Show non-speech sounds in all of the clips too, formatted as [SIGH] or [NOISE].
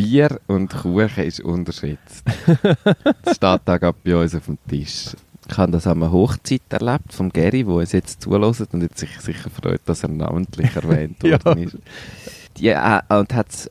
Bier und Kuchen ist unterschätzt. [LAUGHS] das steht da gerade bei uns auf dem Tisch. Ich habe das an einer Hochzeit erlebt von Gary, wo es jetzt zulässt und jetzt sich sicher freut, dass er namentlich erwähnt [LAUGHS] worden ist. Die, äh, und hat's,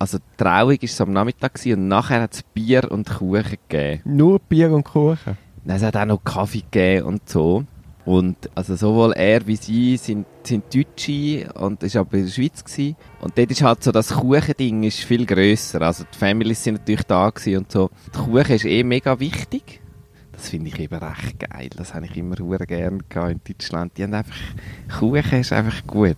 also die Trauung war so am Nachmittag gewesen, und nachher hat es Bier und Kuchen gegeben. Nur Bier und Kuchen? Es hat auch noch Kaffee gegeben und so. Und also sowohl er wie sie sind, sind Deutsche und ist aber in der Schweiz gewesen. Und dort ist halt so, das Kuchending ist viel grösser. Also die Families sind natürlich da und so. Die Kuchen ist eh mega wichtig. Das finde ich eben recht geil. Das habe ich immer sehr gerne in Deutschland. Die haben einfach, Kuchen ist einfach gut.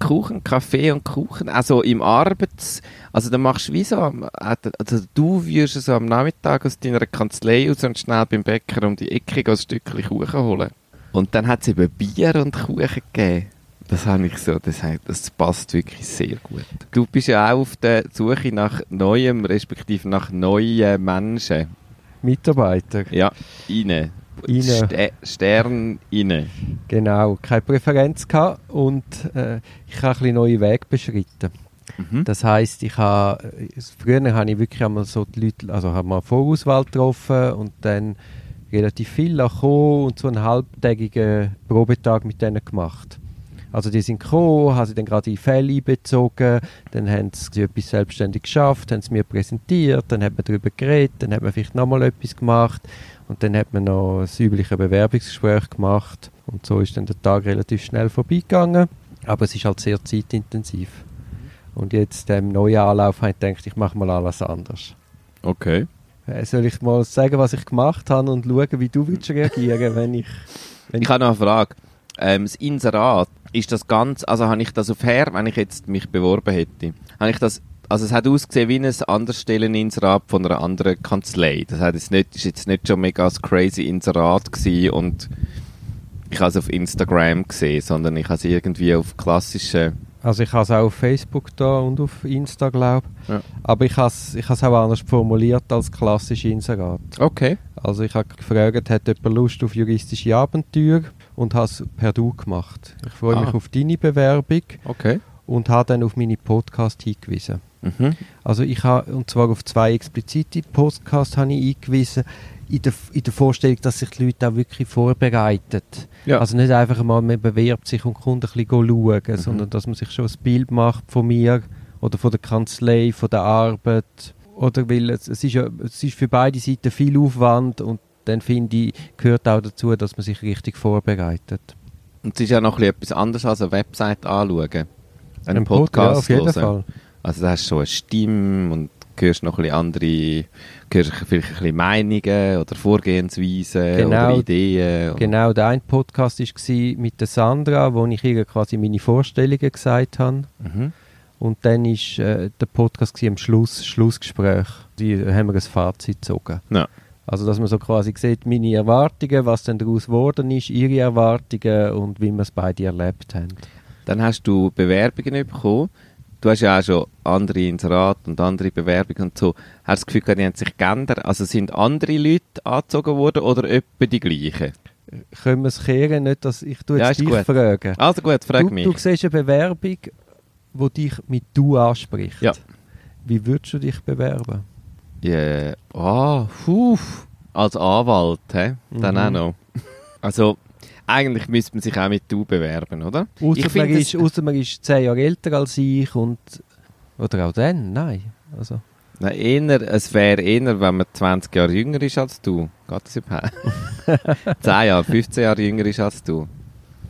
Kuchen, Kaffee und Kuchen, also im Arbeits... Also da machst du wie so, also du wirst so am Nachmittag aus deiner Kanzlei aus und schnell beim Bäcker um die Ecke ein Stückchen Kuchen holen. Und dann hat es eben Bier und Kuchen gegeben. Das habe ich so, das, das passt wirklich sehr gut. Du bist ja auch auf der Suche nach Neuem, respektive nach neuen Menschen. Mitarbeiter? Ja, rein. St Stern rein. Genau, keine Präferenz gehabt und äh, ich habe ein bisschen neue Wege beschritten. Mhm. Das heisst, ich habe, früher habe ich wirklich einmal so die Leute, also habe mal Vorauswahl getroffen und dann relativ viel gekommen und so einen halbtägigen Probetag mit denen gemacht. Also die sind gekommen, haben sie dann gerade in Fälle einbezogen, dann haben sie etwas selbstständig geschafft, haben sie mir präsentiert, dann hat man darüber geredet, dann hat man vielleicht nochmal etwas gemacht und dann hat man noch das übliche Bewerbungsgespräch gemacht und so ist dann der Tag relativ schnell vorbeigegangen, aber es ist halt sehr zeitintensiv. Und jetzt im neuen Anlauf habe ich gedacht, ich mache mal alles anders. Okay. Äh, soll ich mal sagen, was ich gemacht habe und schauen, wie du würdest reagieren, wenn ich... Wenn ich habe noch eine Frage. Ähm, das Inserat, ist das ganz, also habe ich das auf her, wenn ich jetzt mich beworben hätte, habe ich das, also es hat ausgesehen wie ein anderes Stelleninserat von einer anderen Kanzlei. Das hat jetzt nicht, ist jetzt nicht schon mega das crazy Inserat gewesen und ich habe es auf Instagram gesehen, sondern ich habe es irgendwie auf klassischen also ich habe es auch auf Facebook da und auf Insta, glaube ja. Aber ich habe es ich auch anders formuliert als klassisch Inserat. Okay. Also ich habe gefragt, hat jemand Lust auf juristische Abenteuer und habe es per Du gemacht. Ich freue ah. mich auf deine Bewerbung okay. und habe dann auf meine Podcast hingewiesen. Mhm. Also ich habe, und zwar auf zwei explizite Podcasts habe ich eingewiesen, in der, in der Vorstellung, dass sich die Leute auch wirklich vorbereiten. Ja. Also nicht einfach mal, man bewerbt sich und kommt ein bisschen schauen, mhm. sondern dass man sich schon ein Bild macht von mir oder von der Kanzlei, von der Arbeit. Oder weil es, es, ist, ja, es ist für beide Seiten viel Aufwand und dann finde ich, gehört auch dazu, dass man sich richtig vorbereitet. Und es ist ja noch etwas anderes als eine Website anschauen. Einen Podcast ja, auf jeden Fall. Also da hast du so eine Stimme und hörst noch ein bisschen andere, hörst vielleicht ein bisschen Meinungen oder Vorgehensweisen genau, oder Ideen. Genau, der eine Podcast war mit der Sandra, wo ich ihr quasi meine Vorstellungen gesagt habe. Mhm. Und dann war äh, der Podcast am Schluss, Schlussgespräch. Die haben wir ein Fazit gezogen. Ja. Also, dass man so quasi sieht, meine Erwartungen, was dann daraus geworden ist, ihre Erwartungen und wie wir es beide erlebt haben. Dann hast du Bewerbungen bekommen du hast ja auch schon andere Inserate und andere Bewerbungen und so. Hast du das Gefühl, die haben sich geändert? Also sind andere Leute angezogen worden oder etwa die gleichen? Können wir es kehren, nicht, dass ich du jetzt ja, dich frage. Also gut, frag du, mich. Du siehst eine Bewerbung, die dich mit «du» anspricht. Ja. Wie würdest du dich bewerben? Ja, yeah. ah, oh, als Anwalt, hä? Dann mhm. auch noch. Also, eigentlich müsste man sich auch mit «du» bewerben, oder? Außer, man ist, außer man ist zehn Jahre älter als ich und... Oder auch dann, nein. Also. Na, eher, es wäre eher, wenn man 20 Jahre jünger ist als du. Geht das überhaupt? 10 Jahre, 15 Jahre jünger ist als du.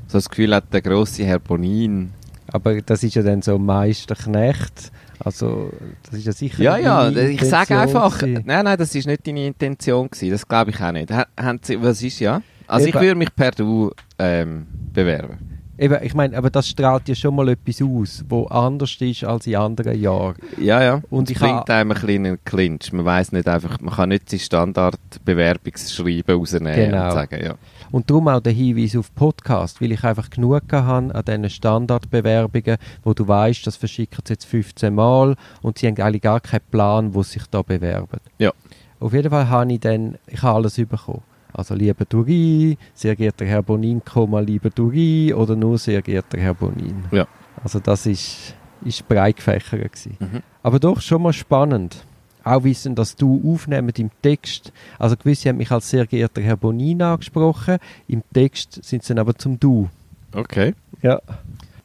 So das Gefühl hat der grosse Herr Bonin. Aber das ist ja dann so Meisterknecht. Also, das ist ja sicher Ja, ja, ich sage einfach, nein, nein, das ist nicht deine Intention gewesen. Das glaube ich auch nicht. Haben Sie, was ist ja? Also Eben. ich würde mich per Du ähm, bewerben. Eben, ich meine, aber das strahlt ja schon mal etwas aus, wo anders ist als in anderen Jahren. Ja, ja. Und es bringt einem ein bisschen einen Clinch. Man weiß nicht einfach, man kann nicht sein Standardbewerbungsschreiben rausnehmen Genau. und sagen, ja. Und darum auch der Hinweis auf Podcast, weil ich einfach genug habe an diesen Standardbewerbungen, wo du weißt, das verschicken sie jetzt 15 Mal und sie haben eigentlich gar keinen Plan, wo sie sich da bewerben. Ja. Auf jeden Fall habe ich dann, ich habe alles bekommen. Also lieber Duri, sehr geehrter Herr Bonin, Komma, lieber Duri oder nur sehr geehrter Herr Bonin. Ja. Also das ist, ist breit gefächert. Mhm. Aber doch schon mal spannend. Auch wissen, dass du aufnehmst im Text. Also gewisse haben mich als sehr geehrter Herr Bonin angesprochen. Im Text sind sie dann aber zum Du. Okay. Ja.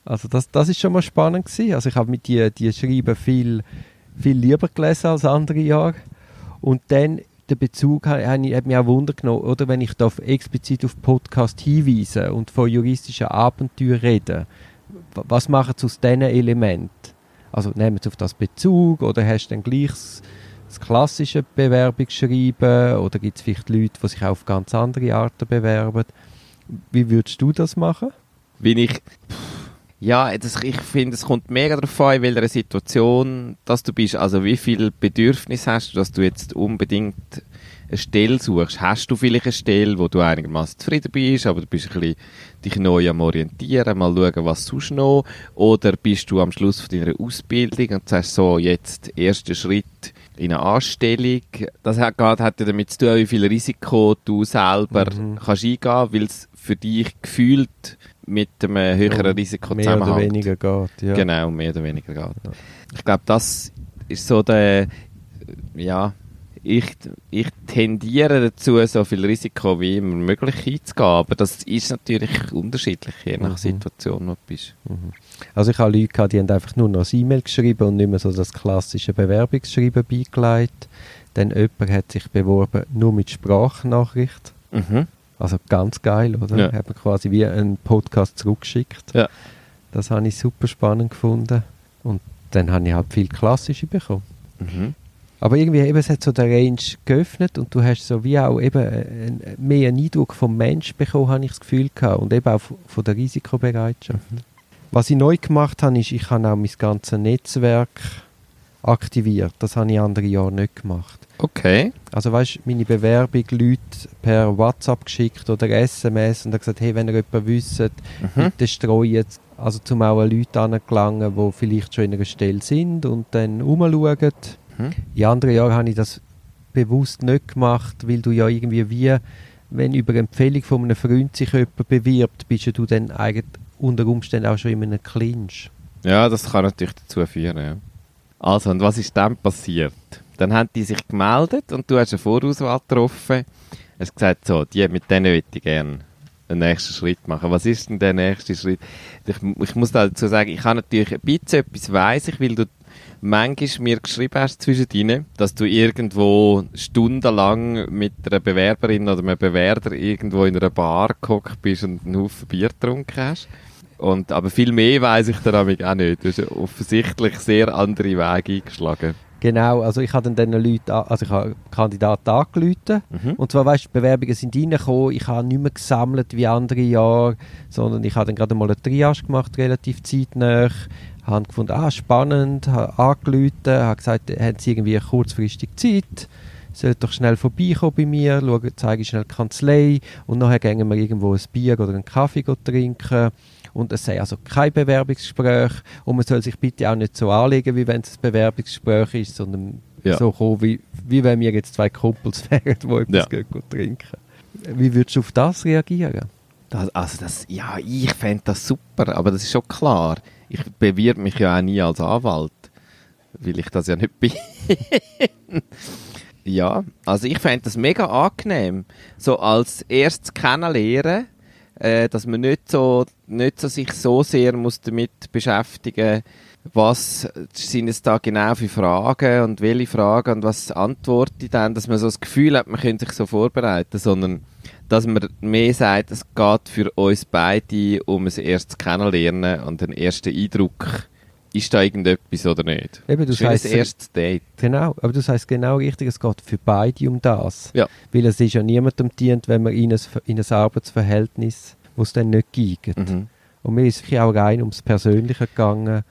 Also das, das ist schon mal spannend gewesen. Also ich habe mit die, die Schreiben viel, viel lieber gelesen als andere Jahre. Und dann der Bezug ha- ha- hat mich auch Wunder genommen, oder wenn ich da auf- explizit auf Podcast hinweise und von juristischen Abenteuern rede. Was machen sie aus diesen Elementen? Also nehmen sie auf das Bezug oder hast du dann gleich das, klassische Bewerbungsschreiben oder gibt es vielleicht Leute, die sich auf ganz andere Arten bewerben? Wie würdest du das machen? Wenn ich. Ja, das, ich finde, es kommt mega darauf an, in welcher Situation dass du bist. Also wie viel Bedürfnis hast du, dass du jetzt unbedingt eine Stelle suchst? Hast du vielleicht eine Stelle, wo du einigermaßen zufrieden bist, aber du bist ein bisschen dich neu am Orientieren, mal schauen, was sonst noch? Oder bist du am Schluss von deiner Ausbildung und sagst so, jetzt erster Schritt in eine Anstellung. Das hat, hat ja damit zu tun, wie viel Risiko du selber Mhm. kannst eingehen, weil es für dich gefühlt mit einem höheren Risiko mehr oder zusammenhängt. weniger geht. Ja. Genau, mehr oder weniger geht. Ich glaube, das ist so der, ja, ich, ich tendiere dazu, so viel Risiko wie immer möglich einzugehen, aber das ist natürlich unterschiedlich, je nach Mhm. Situation, wo du bist. Also ich habe Leute gehabt, die haben einfach nur noch ein E-Mail geschrieben und nicht mehr so das klassische Bewerbungsschreiben beigelegt. Dann jemand hat sich beworben nur mit Sprachnachricht. Mhm. Also ganz geil, oder? Ja. Hat man quasi wie einen Podcast zurückgeschickt. Ja. Das habe ich super spannend gefunden. Und dann habe ich halt viel klassische bekommen. Mhm. Aber irgendwie eben, es hat so den Range geöffnet und du hast so wie auch eben einen, mehr einen Eindruck vom Mensch bekommen, habe ich das Gefühl gehabt. Und eben auch von der Risikobereitschaft. Was ich neu gemacht habe, ist, ich habe auch mein ganzes Netzwerk aktiviert. Das habe ich andere Jahre nicht gemacht. Okay. Also weißt, meine Bewerbung Leute per WhatsApp geschickt oder SMS und dann gesagt, hey, wenn ihr jemanden wisst, Mhm. bitte streuen. Also zum auch an Leute angelangen, die vielleicht schon in einer Stelle sind und dann umschauen. Mhm. In anderen Jahren habe ich das bewusst nicht gemacht, weil du ja irgendwie wie, wenn über Empfehlung von einem Freund sich jemand bewirbt, bist ja du dann eigentlich unter Umständen auch schon in einem Clinch. Ja, das kann natürlich dazu führen, ja. Also, und was ist dann passiert? Dann haben die sich gemeldet und du hast eine Vorauswahl getroffen. Hast gesagt, so, die mit denen würde ich gerne einen nächsten Schritt machen. Was ist denn der nächste Schritt? Ich, ich muss dazu sagen, ich habe natürlich ein bisschen etwas weiss ich, weil du manchmal mir geschrieben hast zwischendrin, dass du irgendwo stundenlang mit einer Bewerberin oder einem Bewerber irgendwo in einer Bar gehockt bist und einen Haufen Bier getrunken hast. Und, aber viel mehr weiß ich nämlich auch nicht. Du hast offensichtlich sehr andere Wege eingeschlagen. Genau, also ich habe dann diesen Leuten, also ich habe Kandidaten angerufen. Mhm. und zwar, weißt du, die Bewerbungen sind reingekommen, ich habe nicht mehr gesammelt wie andere Jahre, sondern ich habe dann gerade mal eine Triage gemacht, relativ zeitnah, habe gefunden, ah, spannend, habe angerufen, habe gesagt, haben Sie irgendwie kurzfristig Zeit, sollt doch schnell vorbeikommen bei mir, schauen, zeige schnell die Kanzlei. Und nachher gehen wir irgendwo ein Bier oder einen Kaffee trinken und es sei also kein Bewerbungsgespräch und man soll sich bitte auch nicht so anlegen, wie wenn es ein Bewerbungsgespräch ist, sondern Ja. so kommen, wie, wie wenn wir jetzt zwei Kumpels [LAUGHS] wären, die etwas Ja. gehen go trinken. Wie würdest du auf das reagieren? Das, also das, ja, ich fände das super, aber das ist schon klar. Ich bewirb mich ja auch nie als Anwalt, weil ich das ja nicht [LAUGHS] bin. ja, also ich fände das mega angenehm, so als erstes kennenlernen, äh, dass man nicht so, nicht so sich so sehr muss damit beschäftigen was sind es da genau für Fragen und welche Fragen und was antworte ich dann, dass man so das Gefühl hat, man könnte sich so vorbereiten, sondern dass man mehr sagt, es geht für uns beide um ein erstes Kennenlernen und einen ersten Eindruck. Ist da irgendetwas oder nicht? Eben, du das sagst- erstes Date. Genau, aber du sagst genau richtig, es geht für beide um das. Ja. Weil es ist ja niemandem dient, wenn man in ein, in ein Arbeitsverhältnis, wo es dann nicht gibt. Mhm. Und mir ist es auch rein ums Persönliche gegangen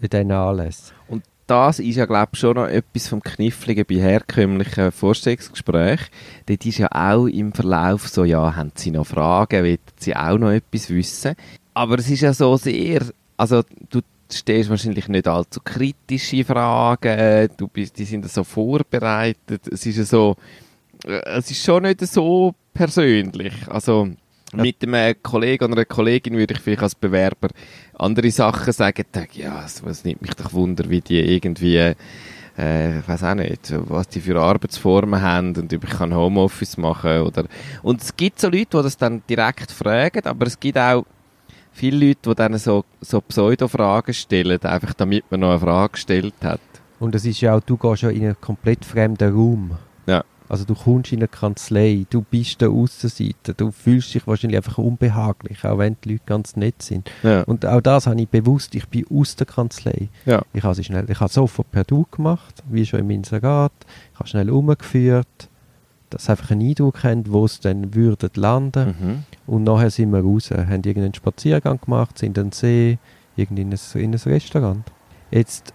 in diesen Anlässen. Und das ist ja, glaube ich, schon noch etwas vom Kniffligen bei herkömmlichen Vorstellungsgesprächen. Dort ist ja auch im Verlauf so, ja, haben Sie noch Fragen, wollen Sie auch noch etwas wissen? Aber es ist ja so sehr, also du stellst wahrscheinlich nicht allzu kritische Fragen, du bist, die sind so vorbereitet, es ist so, äh, es ist schon nicht so persönlich, also mit einem Kollegen oder einer Kollegin würde ich vielleicht als Bewerber andere Sachen sagen, denke, ja, es, es nimmt mich doch Wunder, wie die irgendwie, äh, ich weiß auch nicht, was die für Arbeitsformen haben und ob ich kann Homeoffice machen oder, und es gibt so Leute, die das dann direkt fragen, aber es gibt auch viele Leute, die dann so, so Pseudo-Fragen stellen, einfach damit man noch eine Frage gestellt hat. Und es ist ja auch, du gehst ja in einen komplett fremden Raum. Ja. Also du kommst in eine Kanzlei, du bist der Aussenseiter, du fühlst dich wahrscheinlich einfach unbehaglich, auch wenn die Leute ganz nett sind. Ja. Und auch das habe ich bewusst, ich bin aus der Kanzlei. Ja. Ich habe sie schnell, ich habe sofort per Du gemacht, wie schon im Inserat. Ich habe schnell umgeführt, dass sie einfach einen Eindruck haben, wo es dann würde landen. Mhm. Und nachher sind wir raus, haben irgendeinen Spaziergang gemacht, sind an den See, irgendwie in ein, in ein Restaurant. Jetzt,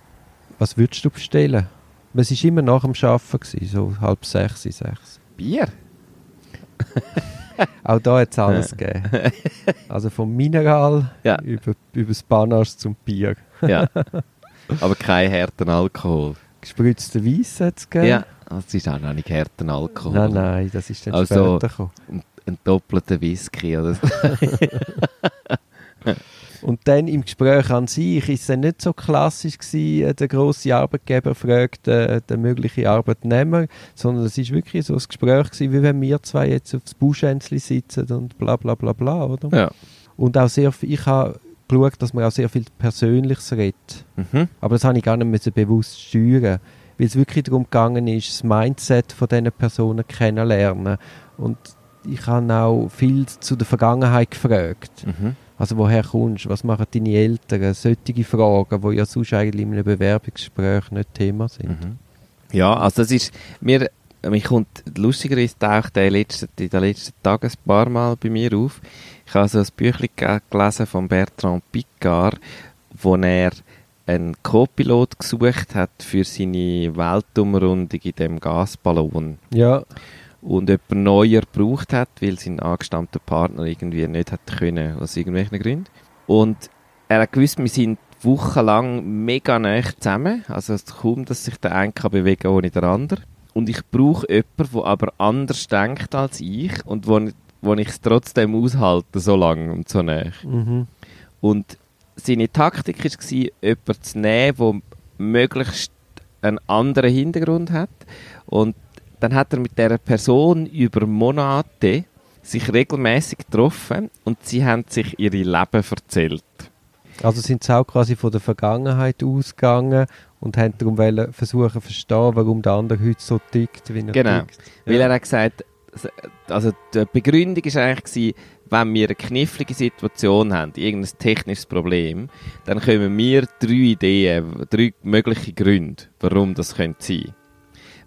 was würdest du bestellen? Es war immer nach dem Arbeiten, so halb sechs, sechs. Bier? [LAUGHS] Auch da hat es alles gegeben. Also vom Mineral Ja. über, über das Bananas zum Bier. Ja. [LAUGHS] Aber kein harten Alkohol. Gespritzten Weiss hat es gegeben. Ja. Das ist auch noch nicht harten Alkohol. Nein, nein, das ist dann Also- später gekommen. Ein, ein doppelter Whisky oder so. [LAUGHS] [LAUGHS] Und dann im Gespräch an sich ist es dann nicht so klassisch gewesen, äh, der grosse Arbeitgeber fragt äh, den möglichen Arbeitnehmer, sondern es ist wirklich so ein Gespräch gewesen, wie wenn wir zwei jetzt aufs Buschänzli sitzen und bla bla bla bla, oder? Ja. Und auch sehr, ich habe geschaut, dass man auch sehr viel Persönliches redet. Mhm. Aber das habe ich gar nicht bewusst steuern, weil es wirklich darum gegangen ist, das Mindset von diesen Personen kennenlernen. Und ich habe auch viel zu der Vergangenheit gefragt. Mhm. Also woher kommst du, was machen deine Eltern? Solche Fragen, die ja sonst eigentlich in einem Bewerbungsgespräch nicht Thema sind. Mhm. Ja, also das ist, mir, mich kommt, lustigerweise taucht der letzte, in den letzten Tagen ein paar Mal bei mir auf. Ich habe so ein Büchlein ge- gelesen von Bertrand Piccard, wo er einen Co-Pilot gesucht hat für seine Weltumrundung in dem Gasballon Ja, und jemand neuer gebraucht hat, weil sein angestammter Partner irgendwie nicht hat können, aus irgendwelchen Gründen. Und er hat gewusst, wir sind wochenlang mega nah zusammen, also es kaum, dass sich der eine kann bewegen ohne den anderen. Und ich brauche jemanden, der aber anders denkt als ich und wo, wo ich es trotzdem aushalte, so lange und so nah. mhm. Und seine Taktik war, jemanden zu nehmen, der möglichst einen anderen Hintergrund hat. Und dann hat er mit dieser Person über Monate sich regelmäßig getroffen und sie haben sich ihre Leben erzählt. Also sind sie auch quasi von der Vergangenheit ausgegangen und haben darum versuchen zu verstehen, warum der andere heute so tickt, wie er Genau. tickt. Weil er hat gesagt, also die Begründung war eigentlich, wenn wir eine knifflige Situation haben, irgendein technisches Problem, dann kommen wir drei Ideen, drei mögliche Gründe, warum das könnte sein.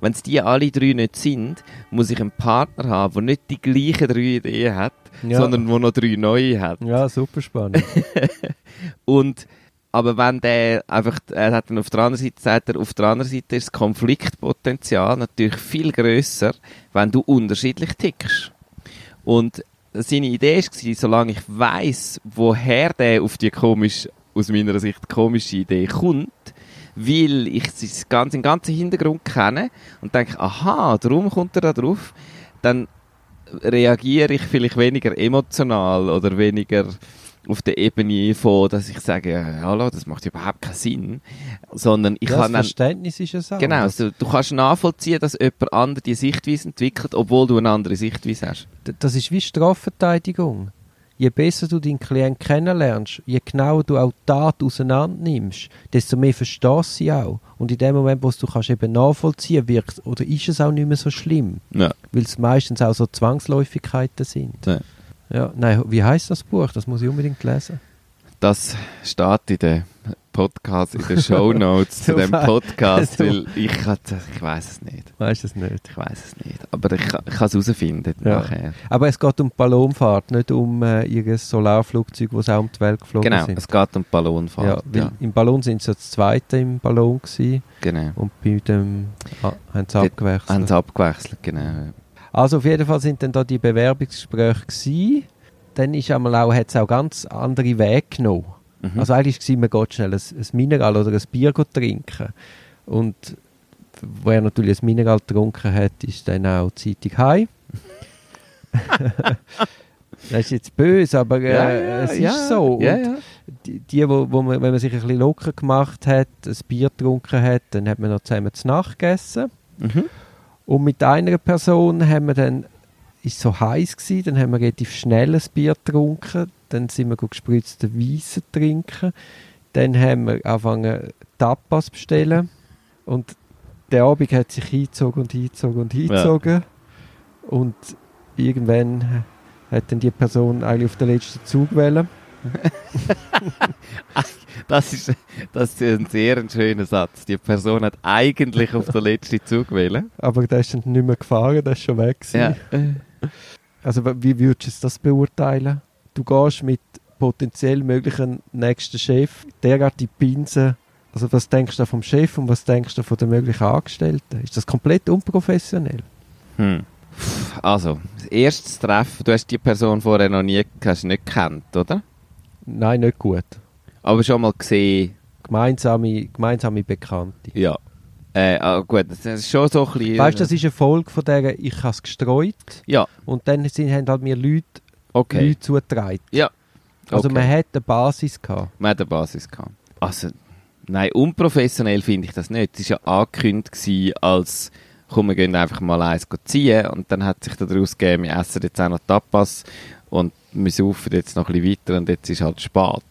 Wenn es die alle drei nicht sind, muss ich einen Partner haben, der nicht die gleichen drei Ideen hat, Ja. sondern der noch drei neue hat. Ja, super spannend. [LAUGHS] Und, aber wenn der einfach, er hat dann auf der anderen Seite, sagt er, auf der anderen Seite ist das Konfliktpotenzial natürlich viel grösser, wenn du unterschiedlich tickst. Und seine Idee war, solange ich weiss, woher der auf die komisch, aus meiner Sicht komische Idee kommt, weil ich das ganze, den ganzen Hintergrund kenne und denke, aha, darum kommt er da drauf, dann reagiere ich vielleicht weniger emotional oder weniger auf der Ebene von, dass ich sage, hallo, das macht überhaupt keinen Sinn, sondern ich das kann dann, Verständnis ist es auch. genau, so, du kannst nachvollziehen, dass jemand andere die Sichtweise entwickelt, obwohl du eine andere Sichtweise hast. Das ist wie Strafverteidigung. Je besser du deinen Klienten kennenlernst, je genauer du auch die Tat auseinander nimmst, desto mehr verstehst sie auch. Und in dem Moment, wo du kannst eben nachvollziehen wirkt, oder ist es auch nicht mehr so schlimm, Ja. weil es meistens auch so Zwangsläufigkeiten sind. Ja. Ja, nein, wie heißt das Buch? Das muss ich unbedingt lesen. Das steht in der Podcast, in den [LAUGHS] Shownotes zu Du dem Podcast, [LAUGHS] weil ich, ich weiß es nicht. Weißt es nicht? Ich weiß es nicht. Aber ich, ich kann es herausfinden Ja. nachher. Aber es geht um die Ballonfahrt, nicht um äh, ihr Solarflugzeug, das auch um die Welt geflogen Genau, sind. es geht um ja, Ballonfahrt. weil Ja, Im Ballon sind sie das zweite im Ballon gewesen, genau. und bei dem ah, haben sie abgewechselt. Haben sie abgewechselt, genau. Also auf jeden Fall sind dann da die Bewerbungsgespräche gewesen. Dann ist einmal auch, hat es auch ganz andere Wege genommen. Mhm. Also eigentlich war man geht schnell ein, ein Mineral oder ein Bier trinken. Und wer natürlich ein Mineral getrunken hat, ist dann auch die Zeitung heim. [LAUGHS] das ist jetzt böse, aber äh, Ja, ja, es ist ja, so. Die, die wo, wo man, wenn man sich ein bisschen locker gemacht hat, ein Bier getrunken hat, dann hat man noch zusammen zu Nacht gegessen. Mhm. Und mit einer Person haben wir dann, ist so heiß gewesen, dann haben wir relativ schnell ein Bier getrunken, dann sind wir gespritzten Weissen trinken, dann haben wir angefangen Tapas bestellen und der Abend hat sich eingezogen und eingezogen und eingezogen und irgendwann hat dann die Person eigentlich auf den letzten Zug gewählt. [LAUGHS] Das ist, das ist ein sehr schöner Satz. Die Person hat eigentlich auf den letzten Zug gewählt. aber der ist dann nicht mehr gefahren, der ist schon weg gewesen. Also wie würdest du das beurteilen? Du gehst mit potenziell möglichen nächsten Chef, der hat die Pinse. Also was denkst du vom Chef und was denkst du von den möglichen Angestellten? Ist das komplett unprofessionell? Hm. Also, das erste Treffen, du hast die Person vorher noch nie hast nicht gekannt, oder? Nein, nicht gut. Aber schon mal gesehen, Gemeinsame, gemeinsame Bekannte. ja. Äh, ah, gut, das ist schon so ein bisschen... Weißt du, das ist eine Folge von der, ich habe es gestreut Ja, und dann sind, haben halt mir Leute, okay. Leute zugetragen. Ja. Also okay. man hat eine Basis gehabt. Man hat eine Basis gehabt. Also, nein, unprofessionell finde ich das nicht. Es war ja angekündigt als komm, wir gehen einfach mal eins ziehen und dann hat sich daraus gegeben, wir essen jetzt auch noch Tapas und wir saufen jetzt noch ein bisschen weiter und jetzt ist halt spät.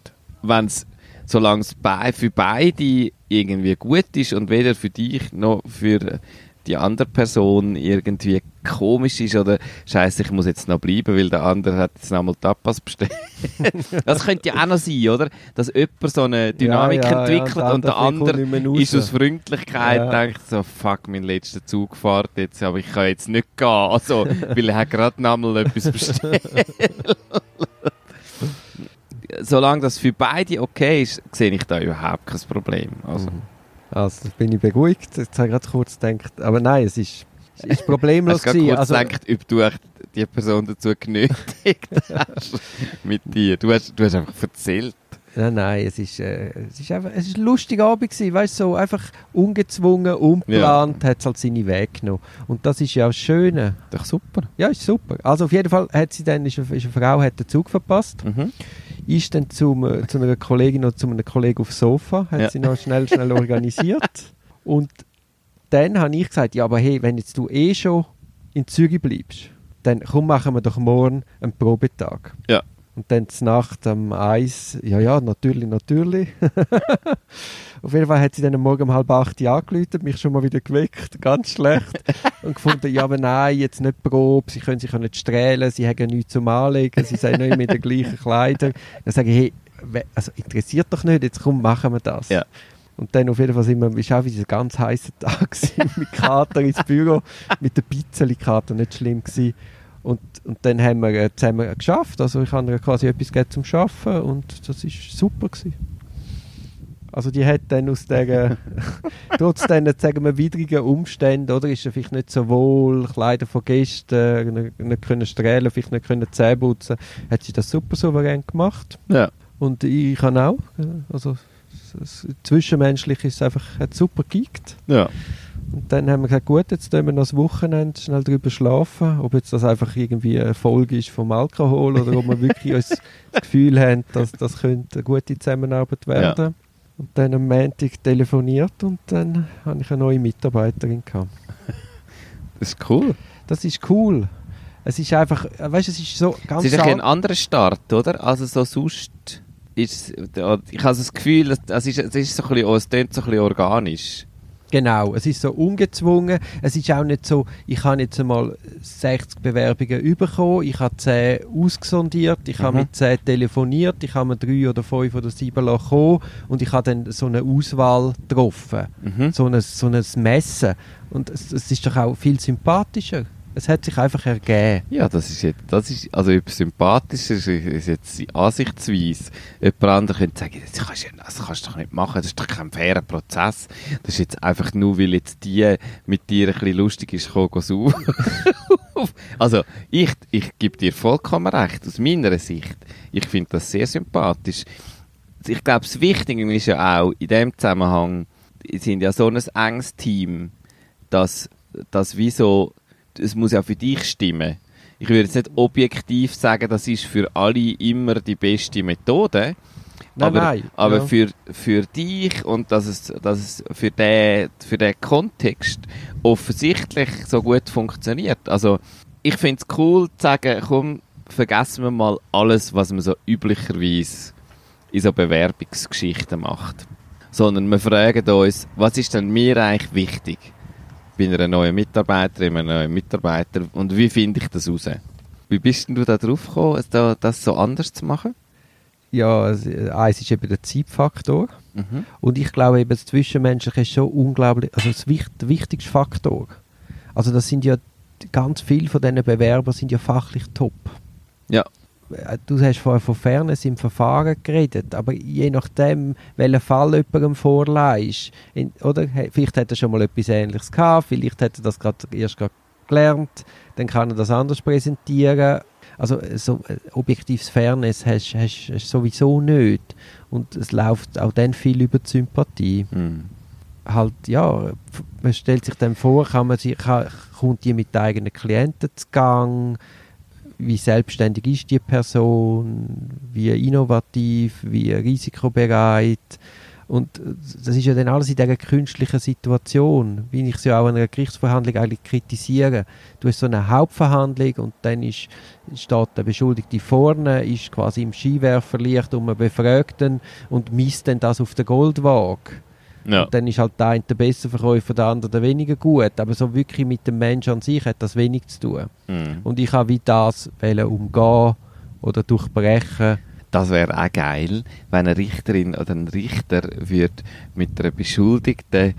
Wenn's, solange es für beide irgendwie gut ist und weder für dich noch für die andere Person irgendwie komisch ist oder scheiße, ich muss jetzt noch bleiben, weil der andere hat jetzt noch mal Tapas bestellt. [LAUGHS] das könnte ja auch noch sein, oder? Dass jemand so eine Dynamik Ja, ja, ja, entwickelt und der andere ist aus Freundlichkeit Ja. denkt so, fuck, mein letzter Zug fährt jetzt, aber ich kann jetzt nicht gehen, also, [LAUGHS] weil er hat gerade noch mal etwas bestellt. [LAUGHS] Solange das für beide okay ist, sehe ich da überhaupt kein Problem. Also, Also, bin ich beruhigt. Jetzt habe ich gerade kurz gedacht. Aber nein, es ist, es ist problemlos Hast du kurz Also, gedacht, ob du die Person dazu genötigt [LAUGHS] hast mit dir? Du hast, du hast einfach erzählt. nein, nein, es ist, äh, es ist einfach, es ist ein lustiger Abend gewesen. Weißt so einfach ungezwungen, unplant, hat es halt seine Wege genommen. Und das ist ja das Schöne. Doch super. Ja, ist super. Also auf jeden Fall hat sie dann, ist eine, ist eine Frau, hat den Zug verpasst. Mhm. Ist dann zum, äh, zu einer Kollegin oder zu einem Kollegen aufs Sofa, hat Ja. sie noch schnell, schnell organisiert. [LAUGHS] Und dann habe ich gesagt, ja, aber hey, wenn jetzt du eh schon in Zürich bleibst, dann komm, machen wir doch morgen einen Probetag. Ja. Und dann zur Nacht am Eis, ja, ja, natürlich, natürlich. [LAUGHS] Auf jeden Fall hat sie dann Morgen um halb acht Uhr angerufen, mich schon mal wieder geweckt, ganz schlecht. [LAUGHS] und gefunden, ja, aber nein, jetzt nicht Probe, sie können sich ja nicht strählen, sie haben nichts zum Anlegen, sie sind nicht mit den gleichen Kleidern. Dann sage ich, hey, also interessiert doch nicht, jetzt komm, machen wir das. Ja. Und dann auf jeden Fall sind wir, war auch wieder ein ganz heißer Tag [LAUGHS] gewesen, mit Kater ins Büro, mit der Pizzeli-Kater, nicht schlimm gewesen. Und, und dann haben wir äh, zusammen geschafft, also ich habe quasi etwas gegeben zum Schaffen und das ist super gewesen. Also die hat dann aus der, trotz diesen, [LAUGHS] sagen wir, widrigen Umständen, oder, ist er vielleicht nicht so wohl, Kleider von Gästen, nicht, nicht können strählen, vielleicht nicht können Zähne putzen, hat sie das super souverän gemacht. Ja. Und ich kann auch, äh, also Zwischenmenschlich ist einfach, hat super geeigt. Ja. Und dann haben wir gesagt, gut, jetzt tun wir noch das Wochenende schnell drüber schlafen, ob jetzt das einfach irgendwie eine Folge ist vom Alkohol oder ob wir wirklich [LAUGHS] uns das Gefühl haben, dass das könnte eine gute Zusammenarbeit werden. Und dann am Montag telefoniert und dann habe ich eine neue Mitarbeiterin gehabt. [LAUGHS] Das ist cool. Das ist cool. Es ist einfach, weißt du, es ist so ganz Es ist ein, anderer Start, oder? Also so sonst ist ich habe das Gefühl, es, ist, es ist so ein bisschen, es tönt so ein bisschen organisch. Genau, es ist so ungezwungen. Es ist auch nicht so, ich habe jetzt einmal 60 Bewerbungen bekommen, ich habe 10 ausgesondiert, ich habe Mhm. mit 10 telefoniert, ich habe mir 3 oder 5 oder 7 lassen kommen und ich habe dann so eine Auswahl getroffen. Mhm. So, ein, so ein Messen. Und es, es ist doch auch viel sympathischer. Es hat sich einfach ergeben. Ja, das ist jetzt, das ist, also etwas Sympathisches ist, jetzt die Ansichtsweise. Jemand anderes könnte sagen, das kannst, du, das kannst du doch nicht machen, das ist doch kein fairer Prozess. Das ist jetzt einfach nur, weil jetzt die mit dir ein bisschen lustig ist, gekommen, saufen. [LAUGHS] also, ich, ich gebe dir vollkommen recht, aus meiner Sicht. Ich finde das sehr sympathisch. Ich glaube, das Wichtige ist ja auch, in dem Zusammenhang, sind ja so ein enges Team, dass, dass wie so, es muss ja für dich stimmen. Ich würde jetzt nicht objektiv sagen, das ist für alle immer die beste Methode. Nein, aber nein, aber ja. für, für dich und dass es, dass es für, den, für den Kontext offensichtlich so gut funktioniert. Also ich finde es cool zu sagen, komm, vergessen wir mal alles, was man so üblicherweise in so Bewerbungsgeschichten macht. Sondern wir fragen uns, was ist denn mir eigentlich wichtig bei einer neuen Mitarbeiterin, einem neuen Mitarbeiter und wie finde ich das raus? Wie bist denn du da drauf gekommen, das so anders zu machen? Ja, äh, eins ist eben der Zeitfaktor. Mhm. Und ich glaube eben, das Zwischenmenschliche ist schon unglaublich, also das der wichtigste Faktor. Also das sind ja, ganz viele von diesen Bewerbern sind ja fachlich top. Ja. Äh, Du hast vorher von Fairness im Verfahren geredet, aber je nachdem, welchen Fall jemandem vorleihst, in, oder, vielleicht hat er schon mal etwas Ähnliches gehabt, vielleicht hat er das gerade erst gerade gelernt, dann kann er das anders präsentieren. Also äh, so äh, objektives Fairness hast du sowieso nicht. Und es läuft auch dann viel über die Sympathie. Mhm. Halt, ja, man stellt sich dann vor, kann man sich, kann, kommt die mit den eigenen Klienten zu Gang, wie selbstständig ist die Person, wie innovativ, wie risikobereit. Und das ist ja dann alles in dieser künstlichen Situation, wie ich es ja auch in einer Gerichtsverhandlung eigentlich kritisiere. Du hast so eine Hauptverhandlung und dann ist, steht der Beschuldigte vorne, ist quasi im Skiwerferlicht und man befragt ihn und misst dann das auf der Goldwaage. Ja. Und dann ist halt der eine der bessere Verkäufer, der andere der weniger gut. Aber so wirklich mit dem Menschen an sich hat das wenig zu tun. Mhm. Und ich habe wie das umgehen oder durchbrechen. Das wäre auch geil, wenn eine Richterin oder ein Richter würde mit einer Beschuldigten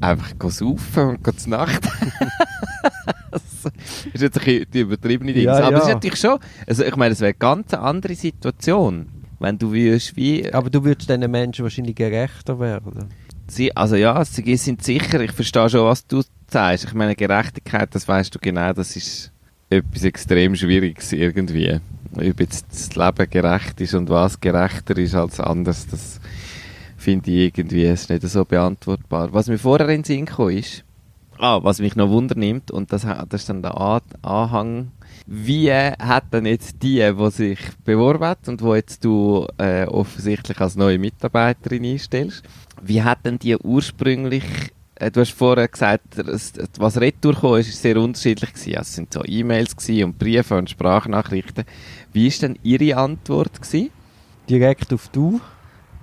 einfach saufen und go zur Nacht. [LAUGHS] das ist jetzt ein bisschen die übertriebene Ding. Ja, Aber es ist ja. natürlich schon, also ich meine, es wäre eine ganz andere Situation, wenn du würdest wie... Aber du würdest diesen Menschen wahrscheinlich gerechter werden. Sie, also ja, sie sind sicher, ich verstehe schon, was du sagst. Ich meine, Gerechtigkeit, das weißt du genau, das ist etwas extrem Schwieriges irgendwie. Ob jetzt das Leben gerecht ist und was gerechter ist als anders, das finde ich irgendwie ist nicht so beantwortbar. Was mir vorher in den Sinn gekommen ist, ah, was mich noch wundernimmt, und das, das ist dann der An Anhang, wie hat denn jetzt die, die sich beworben hat und wo jetzt du äh, offensichtlich als neue Mitarbeiterin einstellst, wie hat denn die ursprünglich, äh, du hast vorher gesagt, das- was retour gekommen ist, sehr unterschiedlich gewesen. Also es sind so E-Mails gewesen und Briefe und Sprachnachrichten. Wie ist denn ihre Antwort gewesen? Direkt auf du?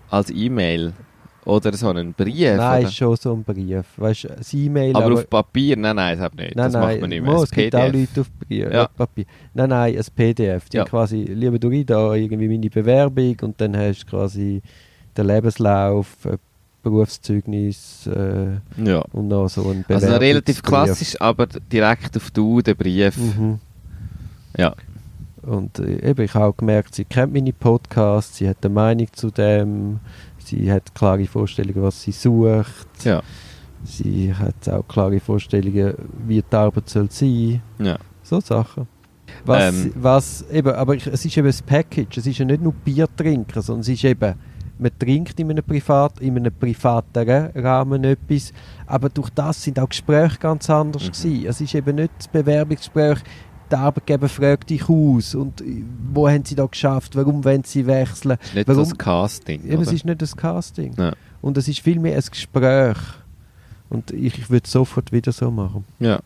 Als E-Mail? Oder so einen Brief? nein, oder? ist schon so ein Brief. Weißt du, ein E-Mail. aber, auf Papier? Nein, nein, das nicht. Nein, das nein, macht man nicht mehr. Mo, es gibt auch Leute auf Brief, Ja. Papier. Nein, nein, ein PDF. Die Ja. quasi, lieber du rein, da irgendwie meine Bewerbung und dann hast du quasi den Lebenslauf, Berufszeugnis äh, Ja. und noch so ein Also noch relativ Bewerbungsbrief. klassisch, aber direkt auf du, den Brief. Mhm. Ja. Und äh, eben, ich habe auch gemerkt, sie kennt meine Podcasts, sie hat eine Meinung zu dem, sie hat klare Vorstellungen, was sie sucht, Ja. sie hat auch klare Vorstellungen, wie die Arbeit soll sein Ja. So Sachen. Was, Ähm. was eben, aber es ist eben das Package, es ist ja nicht nur Bier trinken, sondern es ist eben, man trinkt in einem, Privat, in einem privaten Rahmen etwas, aber durch das sind auch Gespräche ganz anders Mhm. gewesen. Es ist eben nicht das Bewerbungsgespräch, der Arbeitgeber fragt dich aus und äh, wo haben sie da geschafft, warum wollen sie wechseln. Ist nicht Warum- das Casting. Eben, es ist nicht das Casting. Ja. Und es ist vielmehr ein Gespräch. Und ich, ich würde es sofort wieder so machen. ja.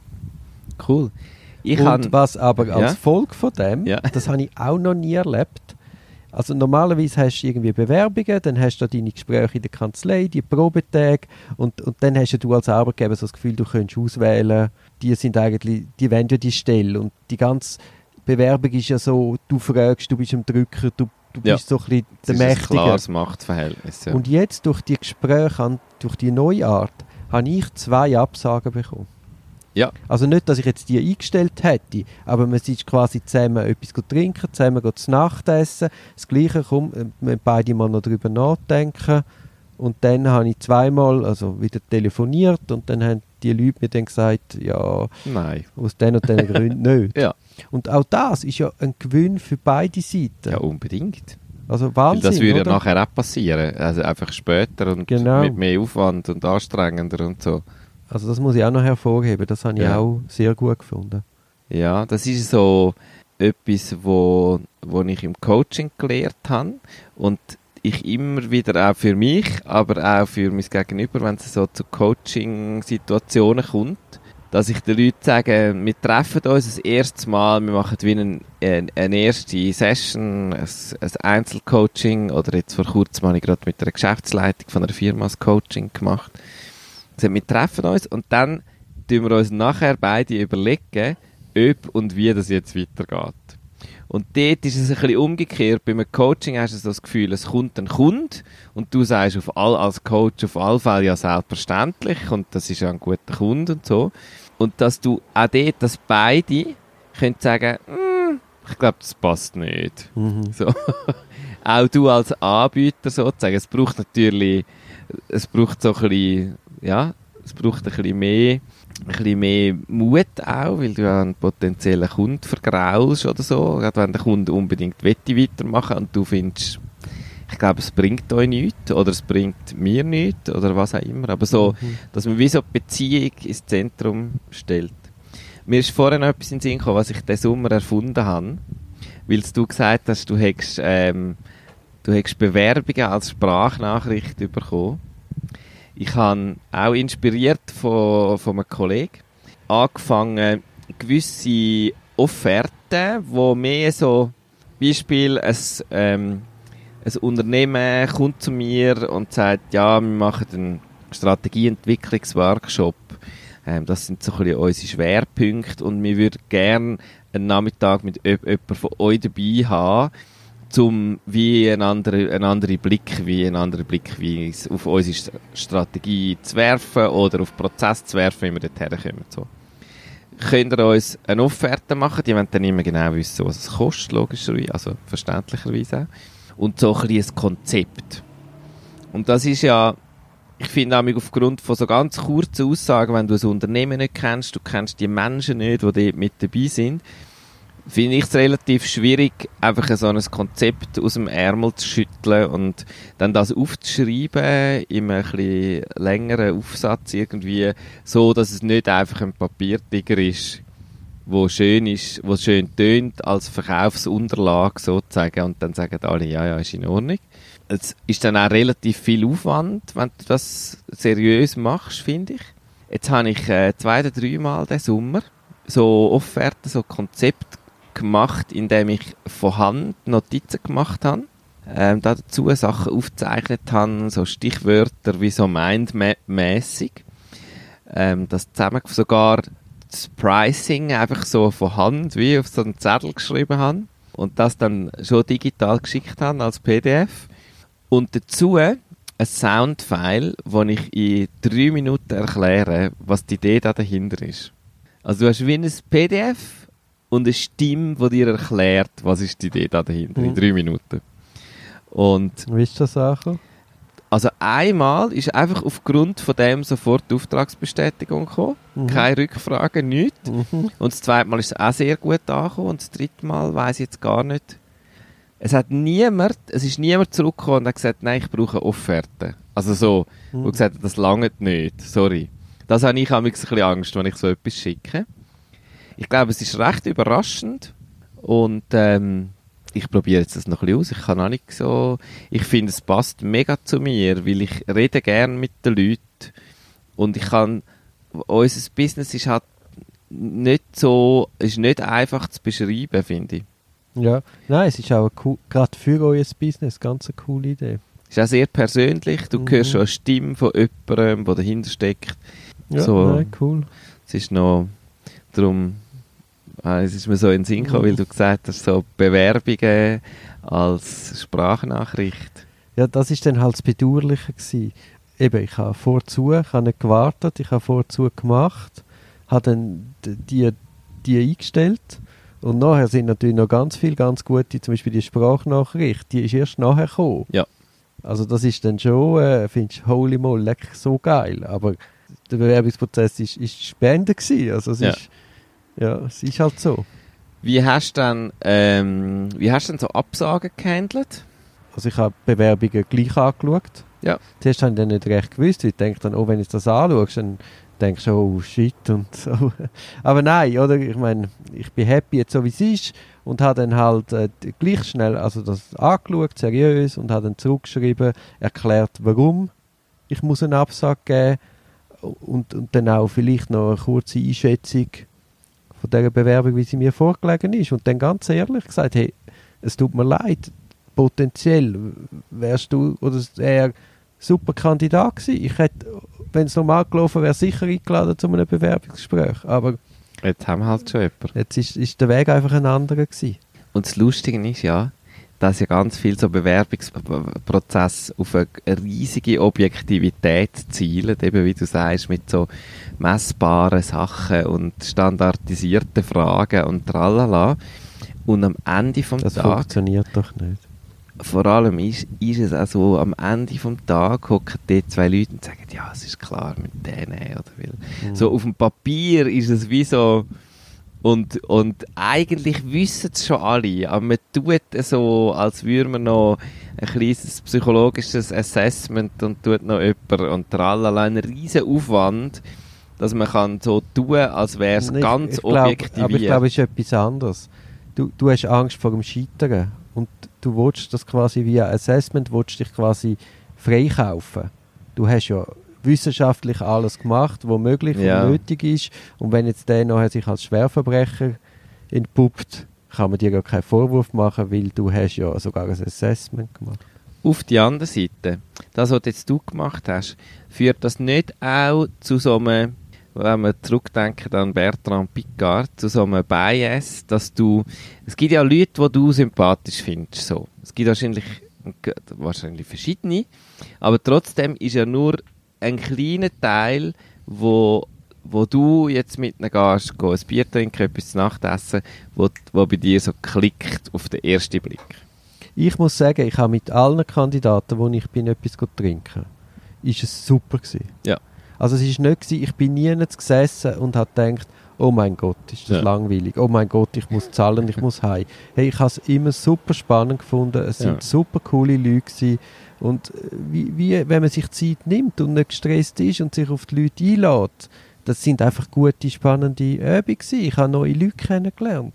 Cool. Ich und was aber als Ja? Folge von dem, Ja. das habe ich auch noch nie erlebt, Also normalerweise hast du irgendwie Bewerbungen, dann hast du deine Gespräche in der Kanzlei, die Probetage und, und dann hast du als Arbeitgeber so das Gefühl, du könntest auswählen, die sind eigentlich, die wollen ja die Stelle und die ganze Bewerbung ist ja so, du fragst, du bist im Drücker, du, du Ja. bist so ein bisschen der Das ist ein Mächtige. klares Machtverhältnis. Ja. Und jetzt durch die Gespräche, durch die neue Art, habe ich zwei Absagen bekommen. Ja. Also nicht, dass ich jetzt die eingestellt hätte, aber man sitzt quasi zusammen etwas trinken, zusammen zu Nacht essen. Das Gleiche kommt, wir beide mal noch darüber nachdenken. Und dann habe ich zweimal also wieder telefoniert und dann haben die Leute mir dann gesagt, ja, Nein. aus den und den Gründen [LAUGHS] nicht. Ja. Und auch das ist ja ein Gewinn für beide Seiten. Ja, unbedingt. Also Weil Wahnsinn, das würde ja oder? nachher auch passieren. Also einfach später und Genau. mit mehr Aufwand und anstrengender und so. Also das muss ich auch noch hervorheben, das habe ich Ja. auch sehr gut gefunden. Ja, das ist so etwas, wo, wo ich im Coaching gelernt habe und ich immer wieder auch für mich, aber auch für mein Gegenüber, wenn es so zu Coaching-Situationen kommt, dass ich den Leuten sage, wir treffen uns das erste Mal, wir machen wie eine, eine erste Session, ein, ein Einzelcoaching oder jetzt vor kurzem habe ich gerade mit einer Geschäftsleitung von einer Firma ein Coaching gemacht. Also wir treffen uns und dann tun wir uns nachher beide überlegen, ob und wie das jetzt weitergeht. Und dort ist es ein bisschen umgekehrt. Bei einem Coaching hast du so das Gefühl, es kommt ein Kunde und du sagst auf all, als Coach auf alle Fälle ja selbstverständlich und das ist ja ein guter Kunde und so. Und dass du auch dort, dass beide können sagen, «Mm, ich glaube, das passt nicht. So. [LAUGHS] auch du als Anbieter sozusagen. Es braucht natürlich, es braucht so ein bisschen, ja, es braucht ein bisschen mehr, ein bisschen mehr Mut auch, weil du ja einen potenziellen Kunden vergraulst oder so. Gerade wenn der Kunde unbedingt wette weitermachen und du findest, ich glaube, es bringt euch nichts oder es bringt mir nichts oder was auch immer. Aber so, dass man wie so die Beziehung ins Zentrum stellt. Mir ist vorhin noch etwas in den Sinn gekommen, was ich diesen Sommer erfunden habe. Weil du gesagt hast, du hättest, ähm, du hättest Bewerbungen als Sprachnachricht bekommen. Ich habe auch inspiriert von, von einem Kollegen angefangen, gewisse Offerten, wo mehr so, Beispiel, ein, ähm, ein Unternehmen kommt zu mir und sagt, ja, wir machen einen Strategieentwicklungsworkshop. Ähm, das sind so ein bisschen unsere Schwerpunkte und wir würden gerne einen Nachmittag mit jemand jemandem von euch dabei haben, um wie einen anderen, einen anderen Blick, wie einen anderen Blickweise auf unsere St- Strategie zu werfen oder auf Prozess zu werfen, wie wir dorthin kommen. So. Könnt ihr uns eine Offerte machen? Die wollen dann immer genau wissen, was es kostet, logischerweise, also verständlicherweise auch. Und so ein ein Konzept. Und das ist ja, ich finde auch aufgrund von so ganz kurzen Aussagen, wenn du ein Unternehmen nicht kennst, du kennst die Menschen nicht, die dort mit dabei sind, finde ich es relativ schwierig, einfach so ein Konzept aus dem Ärmel zu schütteln und dann das aufzuschreiben in einem bisschen längeren Aufsatz irgendwie, so dass es nicht einfach ein Papiertiger ist, wo schön ist, wo schön tönt als Verkaufsunterlage sozusagen und dann sagen alle, ja, ja, ist in Ordnung. Es ist dann auch relativ viel Aufwand, wenn du das seriös machst, finde ich. Jetzt habe ich äh, zwei oder dreimal den Sommer so Offerten, so Konzept gemacht, indem ich von Hand Notizen gemacht habe. Ähm, da dazu Sachen aufgezeichnet habe, so Stichwörter wie so Mindmap-mässig. Ähm, das zusammen sogar das Pricing einfach so von Hand wie auf so einen Zettel geschrieben habe und das dann schon digital geschickt habe als PDF. Und dazu ein Soundfile, wo ich in drei Minuten erkläre, was die Idee da dahinter ist. Also du hast wie ein PDF und eine Stimme, die dir erklärt, was ist die Idee da dahinter, in Mhm. drei Minuten. Und Wie ist das Sache? also einmal ist einfach aufgrund von dem sofort die Auftragsbestätigung gekommen. Mhm. Keine Rückfragen, nichts. Mhm. Und das zweite Mal ist es auch sehr gut angekommen. Und das dritte Mal weiß ich jetzt gar nicht. Es hat niemand, es ist niemand zurückgekommen und hat gesagt, nein, ich brauche eine Offerte. Also so, Mhm. wo gesagt hat, das langt nicht. Sorry. Das habe ich manchmal ein bisschen Angst, wenn ich so etwas schicke. Ich glaube, es ist recht überraschend. Und ähm, ich probiere jetzt das noch ein bisschen aus. Ich kann auch nicht so. Ich finde, es passt mega zu mir, weil ich rede gern mit den Leuten. Und ich kann. Unser Business ist halt nicht so. ist nicht einfach zu beschreiben, finde ich. Ja, nein, es ist auch cool, gerade für euer Business ganz eine coole Idee. Ist auch sehr persönlich. Du Mhm. hörst schon eine Stimme von jemandem, der dahinter steckt. Ja, So. nein, cool. Es ist noch darum, es ist mir so in den Sinn gekommen, weil du gesagt hast, so Bewerbungen als Sprachnachricht. Ja, das ist dann halt das Bedauerliche gewesen. Eben, ich habe vorzu, ich habe nicht gewartet, ich habe vorzu gemacht, habe dann die, die eingestellt und nachher sind natürlich noch ganz viele ganz gute, zum Beispiel die Sprachnachricht, die ist erst nachher gekommen. Ja. Also das ist dann schon, äh, findest du, holy moly, so geil, aber der Bewerbungsprozess ist, ist spannend gewesen, also es Ja. ist, ja, es ist halt so. Wie hast du denn, ähm, wie hast du denn so Absagen gehandelt? Also ich habe Bewerbungen gleich angeschaut. Ja. Zuerst habe ich dann nicht recht gewusst, weil ich denke dann, oh, wenn ich das anschaue, dann denkst du, oh shit und so. [LAUGHS] Aber nein, oder? Ich meine, ich bin happy jetzt so wie es ist und habe dann halt äh, gleich schnell also das angeschaut, seriös und habe dann zurückgeschrieben, erklärt, warum ich muss eine Absage geben und, und dann auch vielleicht noch eine kurze Einschätzung von dieser Bewerbung, wie sie mir vorgelegen ist und dann ganz ehrlich gesagt, hey, es tut mir leid, potenziell wärst du oder er super Kandidat gewesen. Ich hätte, wenn es normal gelaufen wäre, sicher eingeladen zu einem Bewerbungsgespräch. Aber Jetzt haben wir halt schon jemanden. jetzt ist, ist der Weg einfach ein anderer gewesen. Und das Lustige ist ja, dass ja ganz viel so Bewerbungsprozess auf eine riesige Objektivität zielen, eben wie du sagst, mit so messbaren Sachen und standardisierten Fragen und tralala. Und am Ende vom Das Tag, funktioniert doch nicht. vor allem ist, ist es auch so, am Ende vom Tag hocken dort zwei Leute und sagen, ja, es ist klar mit denen, oder weil so auf dem Papier ist es wie so und, und eigentlich wissen es schon alle, aber man tut es so, als würde man noch ein kleines psychologisches Assessment und tut noch jemand und tralala, ein riesen Aufwand, dass man kann so tun, als wäre es Ich- ganz ich glaub, objektiviert. Aber ich glaube, es ist etwas anderes. Du, du hast Angst vor dem Scheitern und du willst das quasi via Assessment willst dich quasi freikaufen. Du hast ja wissenschaftlich alles gemacht, was möglich Ja. und nötig ist und wenn jetzt der nachher sich als Schwerverbrecher entpuppt, kann man dir gar keinen Vorwurf machen, weil du hast ja sogar ein Assessment gemacht. Auf die andere Seite, das, was jetzt du gemacht hast, führt das nicht auch zu so einem, wenn wir zurückdenken an Bertrand Piccard, zu so einem Bias, dass du, es gibt ja Leute, die du sympathisch findest, so. Es gibt wahrscheinlich, wahrscheinlich verschiedene, aber trotzdem ist ja nur ein kleiner Teil, wo wo du jetzt mit ihnen gehst, geh ein Bier trinken, etwas zu Nacht essen, wo, wo bei dir so klickt auf den ersten Blick. Ich muss sagen, ich habe mit allen Kandidaten, wo ich bin, etwas trinken, ist es super gewesen. Ja. Also es ist nicht gewesen, ich bin nie gesessen und habe gedacht, oh mein Gott, ist das Ja. langweilig. Oh mein Gott, ich muss zahlen, ich muss heim. Hey, ich habe es immer super spannend gefunden. Es sind Ja. super coole Leute gewesen. Und äh, wie, wie, wenn man sich Zeit nimmt und nicht gestresst ist und sich auf die Leute einlädt, das sind einfach gute, spannende Übungen. Ich habe neue Leute kennengelernt.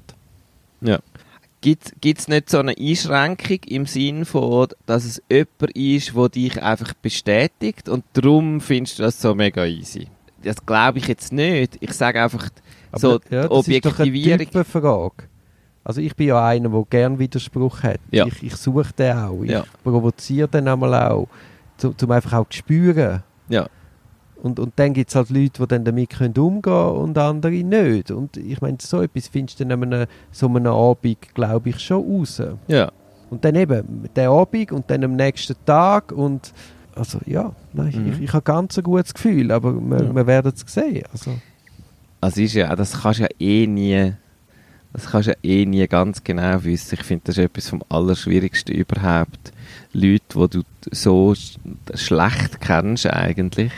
Gibt es nicht so eine Einschränkung im Sinn von, dass es jemand ist, der dich einfach bestätigt und darum findest du das so mega easy? Das glaube ich jetzt nicht. Ich sage einfach, so die ja, das Objektivierung. ist doch eine Typenfrage. Also ich bin ja einer, der gern Widerspruch hat. Ja. Ich, ich suche den auch. Ich Ja. provoziere den einmal auch, um zum einfach auch zu spüren. Ja. Und, und dann gibt es halt Leute, die dann damit können umgehen und andere nicht. Und ich meine, so etwas findest du dann an so einem Abend, glaube ich, schon raus. Ja. Und dann eben, der Abend und dann am nächsten Tag und also ja, nein, Mhm. ich, ich habe ganz ein gutes Gefühl, aber wir, Ja. wir werden es sehen. Also, Also ist ja, das kannst du ja eh nie, das kannst du ja eh nie ganz genau wissen. Ich finde, das ist etwas vom Allerschwierigsten überhaupt. Leute, die du so sch schlecht kennst eigentlich,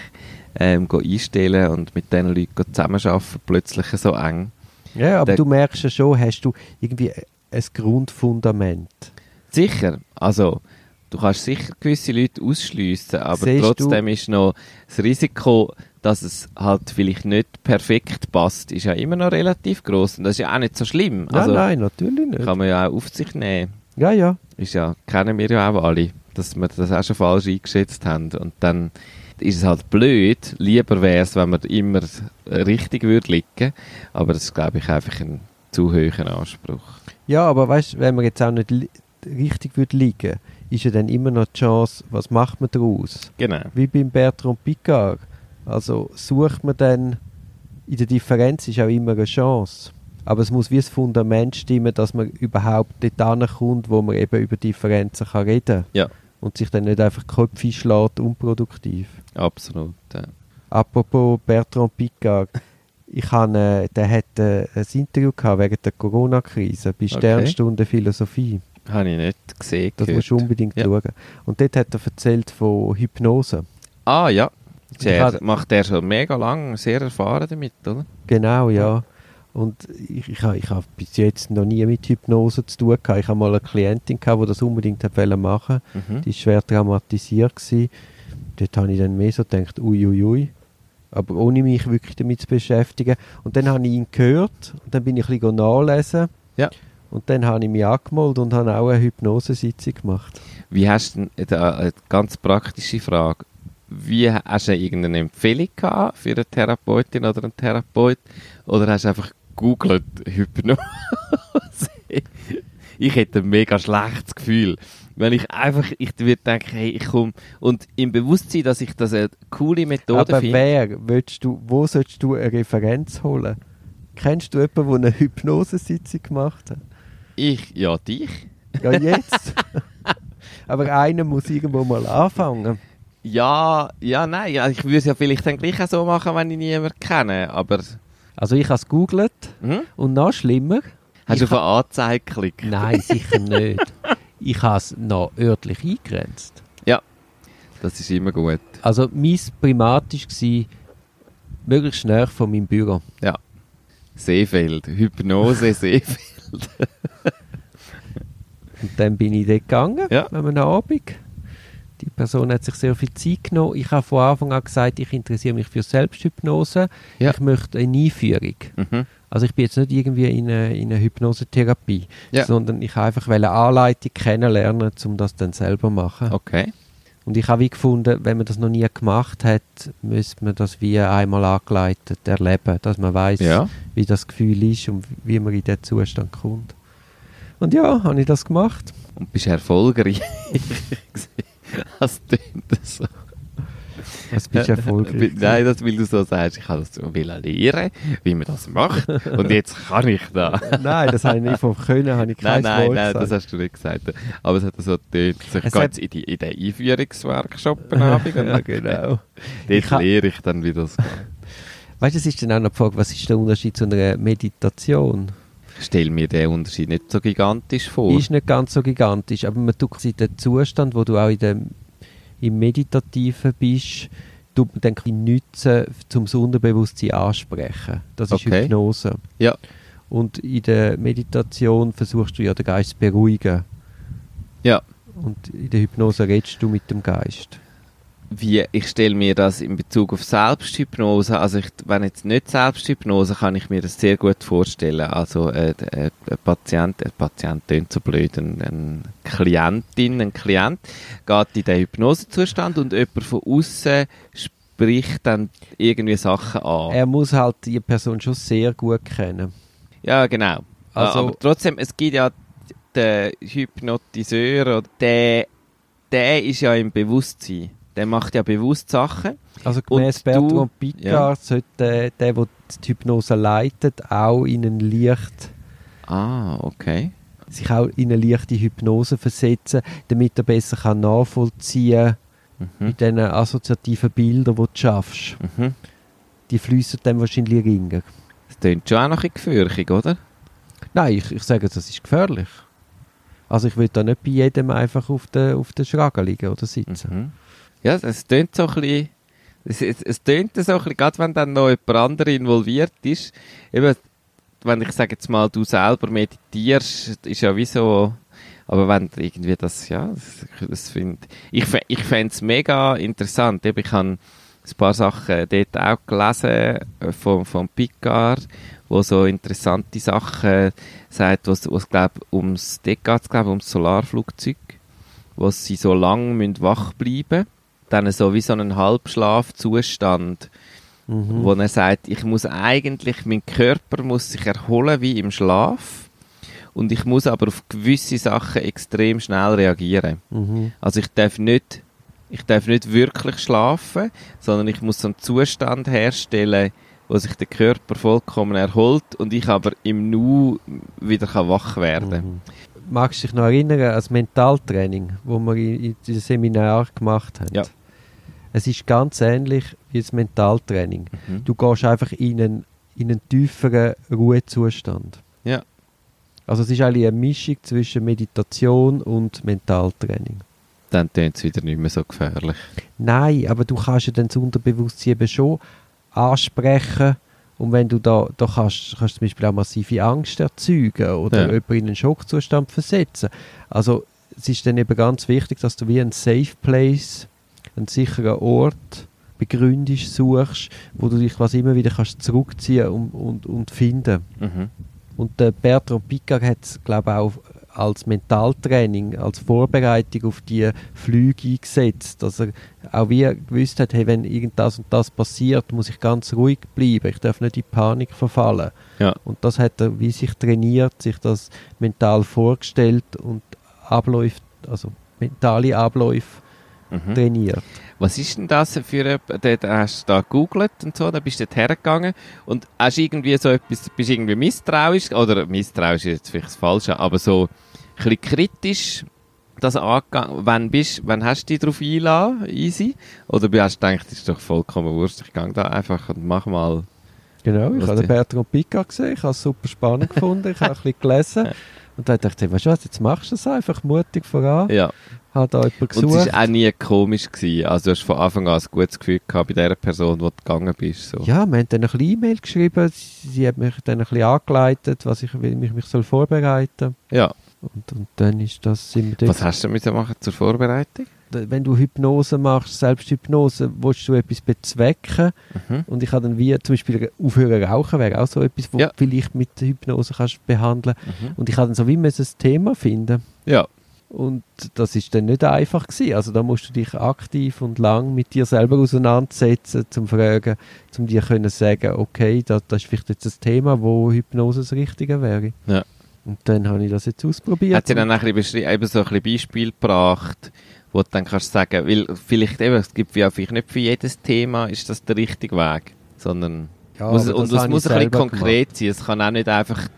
ähm, go einstellen und mit diesen Leuten zusammenarbeiten, plötzlich so eng. Ja, aber Der- du merkst ja schon, hast du irgendwie ein Grundfundament. Sicher, also du kannst sicher gewisse Leute ausschliessen, aber Siehst trotzdem ist noch das Risiko, dass es halt vielleicht nicht perfekt passt, ist ja immer noch relativ groß und das ist ja auch nicht so schlimm. Nein, Also nein, natürlich nicht. kann man ja auch auf sich nehmen. Ja, ja. Ist ja, kennen wir ja auch alle, dass wir das auch schon falsch eingeschätzt haben und dann ist es halt blöd. Lieber wäre es, wenn man immer richtig würde liegen, aber das ist glaube ich einfach ein zu hohen Anspruch. Ja, aber weißt, wenn man jetzt auch nicht richtig würde liegen, ist ja dann immer noch die Chance, was macht man daraus? Genau. Wie beim Bertrand Piccard. Also sucht man dann, in der Differenz ist auch immer eine Chance. Aber es muss wie das Fundament stimmen, dass man überhaupt dort ankommt, wo man eben über Differenzen kann reden Ja. Und sich dann nicht einfach Köpfe schlägt, unproduktiv. Absolut. Ja. Apropos Bertrand Piccard. Ich habe, äh, der hat äh, ein Interview gehabt wegen der Corona-Krise bei Okay. Sternstunde Philosophie. Habe ich nicht gesehen. Das gehört. musst du unbedingt Ja. schauen. Und dort hat er erzählt von Hypnose. Ah, ja. Der hab- macht der schon mega lang, sehr erfahren damit, oder? Genau, ja. Und ich, ich, ich habe bis jetzt noch nie mit Hypnose zu tun gehabt. Ich habe mal eine Klientin gehabt, die das unbedingt wollen machen Mhm. Die war schwer traumatisiert. Gewesen. Dort habe ich dann mehr so gedacht, ui, ui, ui. Aber ohne mich wirklich damit zu beschäftigen. Und dann habe ich ihn gehört und dann bin ich ein bisschen nachlesen. Ja. Und dann habe ich mich angemeldet und habe auch eine Hypnosesitzung gemacht. Wie hast du denn, da, eine ganz praktische Frage, wie hast du irgendeine Empfehlung gehabt für eine Therapeutin oder einen Therapeut? Oder hast du einfach gegoogelt Hypnose? [LAUGHS] ich hätte ein mega schlechtes Gefühl. Wenn ich einfach, ich würde denken, hey, ich komme, und im Bewusstsein, dass ich das eine coole Methode Aber finde. wer, willst du, wo sollst du eine Referenz holen? Kennst du jemanden, der eine Hypnosesitzung gemacht hat? Ich, ja, dich. Ja, jetzt. [LAUGHS] [LAUGHS] Aber einer muss irgendwo mal anfangen. Ja, ja, nein, ja, ich würde es ja vielleicht dann gleich auch so machen, wenn ich niemanden kenne, aber, Also ich habe es gegoogelt hm? und noch schlimmer. Hast du auf eine Anzeige geklickt? Nein, sicher nicht. Ich habe es noch örtlich eingegrenzt. Das ist immer gut. Also mein Primat war möglichst näher von meinem Büro. Seefeld, Hypnose Seefeld. Und dann bin ich dort gegangen, Ja. an einem Abend. Die Person hat sich sehr viel Zeit genommen. Ich habe von Anfang an gesagt, ich interessiere mich für Selbsthypnose. Ja. Ich möchte eine Einführung. Mhm. Also ich bin jetzt nicht irgendwie in eine, in eine Hypnosetherapie, Ja. sondern ich habe einfach eine Anleitung kennenlernen, um das dann selber zu machen. Okay. Und ich habe wie gefunden, wenn man das noch nie gemacht hat, müsste man das wie einmal angeleitet erleben, dass man weiß, Ja. wie das Gefühl ist und wie man in diesen Zustand kommt. Und ja, habe ich das gemacht. Und bist erfolgreich. [LAUGHS] [LAUGHS] [LAUGHS] das tönt so. Was bist erfolgreich? Nein, das will du so sagst. Ich habe das will lernen, wie man das macht. Und jetzt kann ich da. [LAUGHS] nein, das habe ich nicht vom Können, habe ich kein Nein, nein, Wort nein, das gesagt. hast du nicht gesagt. Aber es hat so getönt. Also ich Es hat- in, die, in den Einführungsworkshop Abend [LAUGHS] ja, genau. Dort ha- lehre ich dann, wie das geht. Weißt du, es ist dann auch noch die Frage, was ist der Unterschied zu einer Meditation? Stelle mir den Unterschied nicht so gigantisch vor. Ist nicht ganz so gigantisch, aber man tut den Zustand, wo du auch in dem, im Meditativen bist, tut man dann quasi nutzen, zum Unterbewusstsein ansprechen. Das ist Okay. Hypnose. Ja. Und in der Meditation versuchst du ja den Geist zu beruhigen. Ja. Und in der Hypnose redest du mit dem Geist. Wie ich stelle mir das in Bezug auf Selbsthypnose, also ich, wenn jetzt nicht Selbsthypnose, kann ich mir das sehr gut vorstellen. Also äh, äh, ein Patient, ein Patient klingt so blöd, ein, ein Klientin, ein Klient geht in den Hypnosezustand und jemand von außen spricht dann irgendwie Sachen an. Er muss halt die Person schon sehr gut kennen. Ja, genau. Also- Aber trotzdem, es gibt ja den Hypnotiseur, der, der ist ja im Bewusstsein. Der macht ja bewusst Sachen. Also gemäß Und du- Bertrand Piccard sollte der, der, der die Hypnose leitet, auch in einen leicht, Ah, okay. sich auch in eine leichte Hypnose versetzen, damit er besser kann nachvollziehen Mhm. mit diesen assoziativen Bildern, die du schaffst. Mhm. Die fließen dann wahrscheinlich ringer. Das klingt schon auch noch ein gefürchtig, oder? Nein, ich, ich sage, das ist gefährlich. Also ich will da nicht bei jedem einfach auf der, auf der Schrage liegen oder sitzen. Mhm. Ja, es tönt so ein bisschen, es, es, es tönt so ein bisschen, gerade wenn dann noch jemand anderer involviert ist, eben, wenn ich sage jetzt mal, du selber meditierst, ist ja wie so, aber wenn irgendwie das, ja, das, das ich, ich fände es mega interessant, eben, ich habe ein paar Sachen dort auch gelesen, äh, von, von Picard, wo so interessante Sachen sagt, was, was glaub, ums, dort geht es, glaub, ums Solarflugzeug, wo sie so lang müssen wach bleiben dann so wie so einen Halbschlafzustand wo er sagt, ich muss eigentlich, mein Körper muss sich erholen wie im Schlaf und ich muss aber auf gewisse Sachen extrem schnell reagieren. Mhm. Also ich darf nicht, ich darf nicht wirklich schlafen, sondern ich muss so einen Zustand herstellen, wo sich der Körper vollkommen erholt und ich aber im Nu wieder kann wach werden. Magst du dich noch erinnern an das Mentaltraining, das wir in, in diesem Seminar gemacht haben? Ja. Es ist ganz ähnlich wie das Mentaltraining. Mhm. Du gehst einfach in einen, in einen tieferen Ruhezustand. Ja. Also es ist eigentlich eine Mischung zwischen Meditation und Mentaltraining. Dann tönt es wieder nicht mehr so gefährlich. Nein, aber du kannst ja dann das Unterbewusstsein eben schon ansprechen und wenn du da, da kannst, kannst du zum Beispiel auch massive Angst erzeugen oder Ja. jemanden in einen Schockzustand versetzen. Also es ist dann eben ganz wichtig, dass du wie ein Safe Place, einen sicheren Ort begründest, suchst, wo du dich quasi immer wieder kannst zurückziehen und, und, und finden. Mhm. Und der Bertrand Piccard hat es, glaube ich, auch als Mentaltraining, als Vorbereitung auf die Flüge eingesetzt, dass er auch wie gewusst hat, hey, wenn irgend das und das passiert, muss ich ganz ruhig bleiben, ich darf nicht in Panik verfallen. Ja. Und das hat er wie sich trainiert, sich das mental vorgestellt und Abläufe, also mentale Abläufe Mhm. trainiert. Was ist denn das für ein, dort hast du da gegoogelt und so, dann bist du dort hergegangen und hast irgendwie so etwas, bist irgendwie misstrauisch, oder misstrauisch ist jetzt vielleicht das Falsche, aber so ein bisschen kritisch das angegangen, wann bist, wann hast du dich darauf eingeladen, easy? Oder hast du gedacht, das ist doch vollkommen wurscht, ich gehe da einfach und mach mal. Genau, ich habe den Bertrand Piccard gesehen, ich habe es super spannend gefunden, ich habe ein bisschen gelesen [LAUGHS] und dann dachte ich, weißt du was, jetzt machst du es einfach mutig voran. Ja. Habe da jemanden Und gesucht. es war auch nie komisch gewesen. Also du hast von Anfang an ein gutes Gefühl gehabt bei der Person, wo du gegangen bist. So. Ja, wir haben dann ein bisschen E-Mail geschrieben, sie, hat mich dann ein bisschen angeleitet, was ich, wie ich mich soll vorbereiten ja. und, und dann ist das, sind wir. Was hast du müssen machen zur Vorbereitung? Wenn du Hypnose machst, Selbsthypnose, willst du etwas bezwecken Mhm. und ich habe dann wie, zum Beispiel aufhören rauchen wäre auch so etwas, wo Ja. du vielleicht mit Hypnose kannst behandeln Mhm. und ich habe dann so wie ein Thema finden Ja. Und das ist dann nicht einfach gewesen. Also da musst du dich aktiv und lang mit dir selber auseinandersetzen, zum fragen, zum dir können sagen, okay, das, das ist vielleicht jetzt das Thema, wo Hypnose das Richtige wäre. Ja. Und dann habe ich das jetzt ausprobiert. Hat sie dann ein bisschen eben so ein bisschen Beispiel gebracht, wo du dann kannst sagen, weil vielleicht eben, es gibt ja vielleicht nicht für jedes Thema ist das der richtige Weg, sondern Ja, muss, und es muss ein bisschen konkret sein. Es kann auch nicht einfach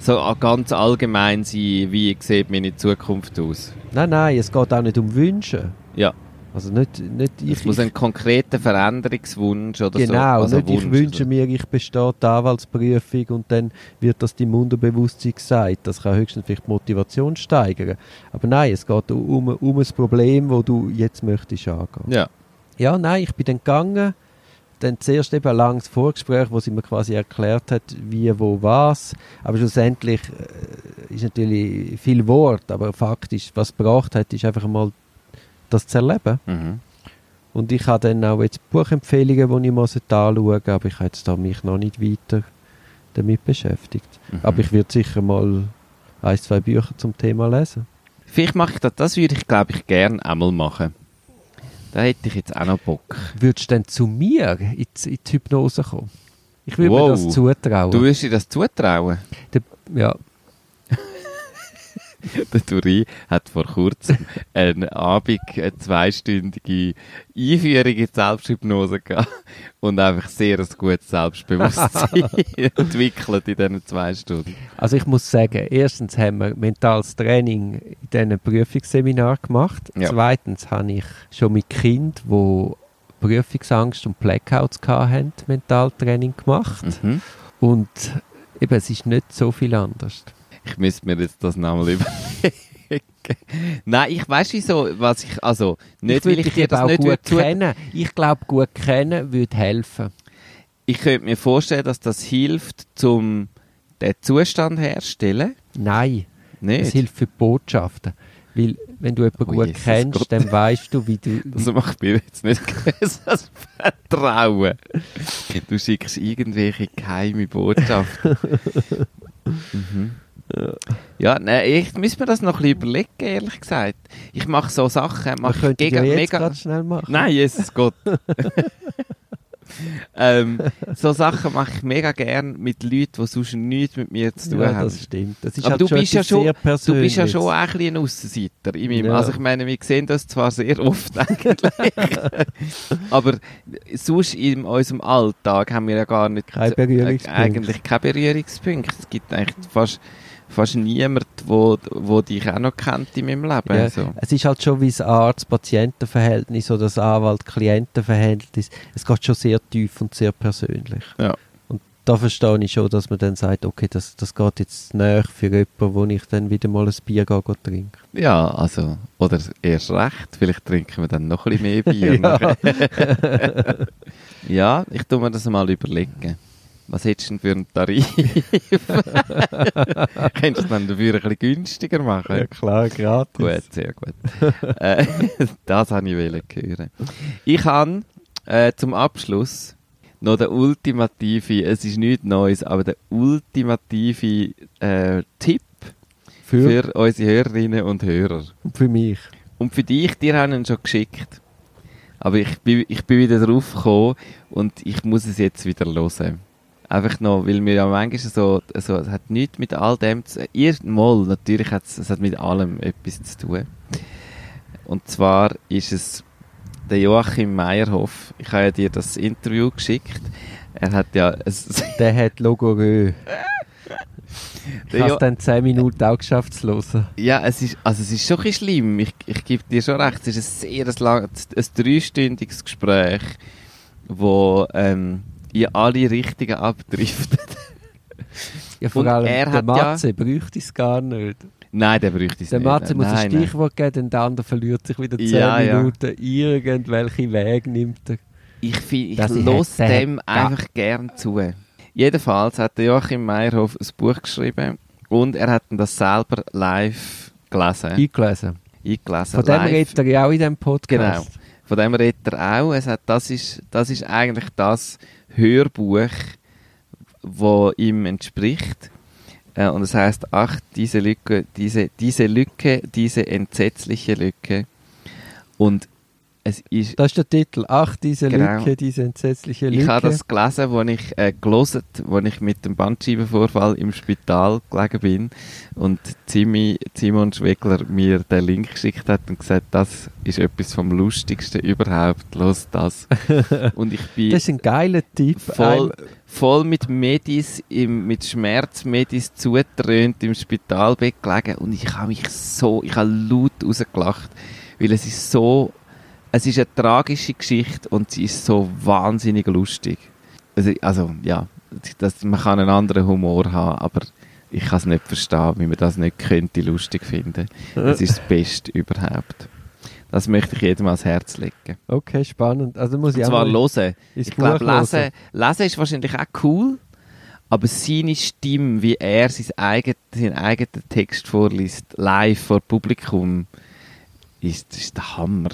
so ganz allgemein sein, wie sieht meine Zukunft aus. gemacht. Nein, nein, es geht auch nicht um Wünsche. Ja, Also nicht, nicht es ich, muss ich ein konkreter Veränderungswunsch oder so. Genau, also nicht ich wünsche mir, ich bestehe die Anwaltsprüfung und dann wird das deinem Unterbewusstsein gesagt. Das kann höchstens vielleicht die Motivation steigern. Aber nein, es geht um, um ein Problem, wo du jetzt möchtest angehen. Ja, Ja, nein, ich bin dann gegangen. Dann zuerst eben ein langes Vorgespräch, wo sie mir quasi erklärt hat, wie, wo, was. Aber schlussendlich äh, ist natürlich viel Wort, aber faktisch, was es gebracht hat, ist einfach mal das zu erleben. mhm. Und ich habe dann auch jetzt Buchempfehlungen, die ich muss anschauen aber ich habe jetzt da mich noch nicht weiter damit beschäftigt. Mhm. Aber ich werde sicher mal ein, zwei Bücher zum Thema lesen. Vielleicht mache ich das, das würde ich glaube ich gerne einmal machen. Da hätte ich jetzt auch noch Bock. Würdest du denn zu mir in die, in die Hypnose kommen? Ich würde mir Wow. das zutrauen. Du würdest dir das zutrauen? Der, ja, [LAUGHS] Der Duri hat vor kurzem einen Abend eine zweistündige Einführung in die Selbsthypnose gehabt und einfach sehr ein gutes Selbstbewusstsein [LAUGHS] entwickelt in diesen zwei Stunden. also ich muss sagen, erstens haben wir mentales Training in diesem Prüfungsseminar gemacht. Ja. Zweitens habe ich schon mit Kindern, die Prüfungsangst und Blackouts hatten, Mentaltraining gemacht. Mhm. Und eben, es ist nicht so viel anders. Ich müsste mir jetzt das nochmal [LAUGHS] überlegen. Nein, ich weiß wieso, was ich, also, nicht, weil würde ich dir das auch nicht gut kennen. Ich glaube, gut kennen würde helfen. Ich könnte mir vorstellen, dass das hilft, zum den Zustand herstellen. Nein, Nicht? es hilft für die Botschaften. Weil, wenn du jemanden Oh, gut Jesus kennst, Gott. dann weißt du, wie du. [LAUGHS] Das macht mir jetzt nicht [LAUGHS] größeres Vertrauen. Du schickst irgendwelche geheime Botschaften. mhm. Ja, nein, ich muss mir das noch ein bisschen überlegen, ehrlich gesagt. Ich mache so Sachen, mache ich ja gegen jetzt mega... schnell machen. Nein, Jesus Gott. [LAUGHS] ähm, so Sachen mache ich mega gern mit Leuten, die sonst nichts mit mir zu tun Ja, haben. das stimmt. Das ist Aber halt du schon bist ja schon- Du bist ja schon ein bisschen ein Aussenseiter. In meinem, Ja. Also ich meine, wir sehen das zwar sehr oft eigentlich, [LAUGHS] aber sonst in unserem Alltag haben wir ja gar nicht Kein Berührungspunkt. eigentlich keine Berührungspunkte. Es gibt eigentlich fast, fast niemand, wo, wo dich auch noch kennt in meinem Leben. Ja, So. Es ist halt schon wie das Arzt-Patienten-Verhältnis oder das Anwalt-Klienten-Verhältnis. Es geht schon sehr tief und sehr persönlich. Ja. Und da verstehe ich schon, dass man dann sagt, okay, das, das geht jetzt näher für jemanden, wo ich dann wieder mal ein Bier gehe, gehe trinken. Ja, also, oder erst recht, vielleicht trinken wir dann noch ein bisschen mehr Bier. [LAUGHS] Ja. [LAUGHS] ja, ich tu mir das mal überlegen. Was hättest du denn für einen Tarif? [LAUGHS] Könntest du dann dafür ein bisschen günstiger machen? klar, gratis. Gut, sehr gut. [LAUGHS] äh, das wollte ich hören. Ich habe äh, zum Abschluss noch den ultimative, es ist nichts Neues, aber der ultimative äh, Tipp Für, für unsere Hörerinnen und Hörer. für mich. Und für dich, dir haben ihn schon geschickt. Aber ich bin, ich bin wieder drauf gekommen und ich muss es jetzt wieder hören. Einfach noch, weil mir ja manchmal so, so, es hat nichts mit all dem zu Mal, natürlich hat es, es hat mit allem etwas zu tun. Und zwar ist es der Joachim Meyerhoff. Ich habe ja dir das Interview geschickt. Er hat ja, [LAUGHS] Der hat Logorö. Ich Der habe dann 10 Minuten auch geschafft zu hören. Ja, es ist, also es ist schon ein schlimm. Ich, ich gebe dir schon recht. Es ist ein sehr ein lang, ein dreistündiges Gespräch, wo ähm, in alle Richtungen abdriftet. Ja, vor Und allem er der hat ja- Matze bräuchte es gar nicht. Nein, der bräuchte es Der nicht. Matze muss nein, ein nein. Stichwort geben, denn der andere verliert sich wieder 10 Ja, ja. Minuten. Irgendwelche Wege nimmt er. Ich, find- ich los dem einfach gern zu. Jedenfalls hat der Joachim Meyerhoff ein Buch geschrieben und er hat das selber live gelesen. Eingelesen. eingelesen. Von dem live. redet er ja auch in diesem Podcast. Genau. Von dem redet er auch. Es hat, das, ist, das ist eigentlich das Hörbuch, wo ihm entspricht. Äh, und es heißt, ach, diese Lücke, diese, diese Lücke, diese entsetzliche Lücke. Und es ist, Das ist der Titel. Ach, diese Genau. Lücke, diese entsetzliche Lücke. ich habe das gelesen, als ich äh, gelesen, als ich mit dem Bandscheibenvorfall im Spital gelegen bin und Zimi, Simon Schwegler mir den Link geschickt hat und gesagt, das ist etwas vom Lustigsten überhaupt, los das. [LAUGHS] und ich bin das ist ein geiler Tipp. voll, voll mit Medis, im, mit Schmerzmedis zugetrönt im Spitalbett gelegen und ich habe mich so, ich habe laut rausgelacht, weil es ist so, es ist eine tragische Geschichte und sie ist so wahnsinnig lustig. Also, also ja, das, man kann einen anderen Humor haben, aber ich kann es nicht verstehen, wie man das nicht könnte lustig finden. Es ist das Beste überhaupt. Das möchte ich jedem ans Herz legen. Okay, spannend. Also muss ich Und zwar hören. Ich glaube, lesen, lesen ist wahrscheinlich auch cool, aber seine Stimme, wie er sein eigen, seinen eigenen Text vorliest, live vor Publikum, ist, ist der Hammer.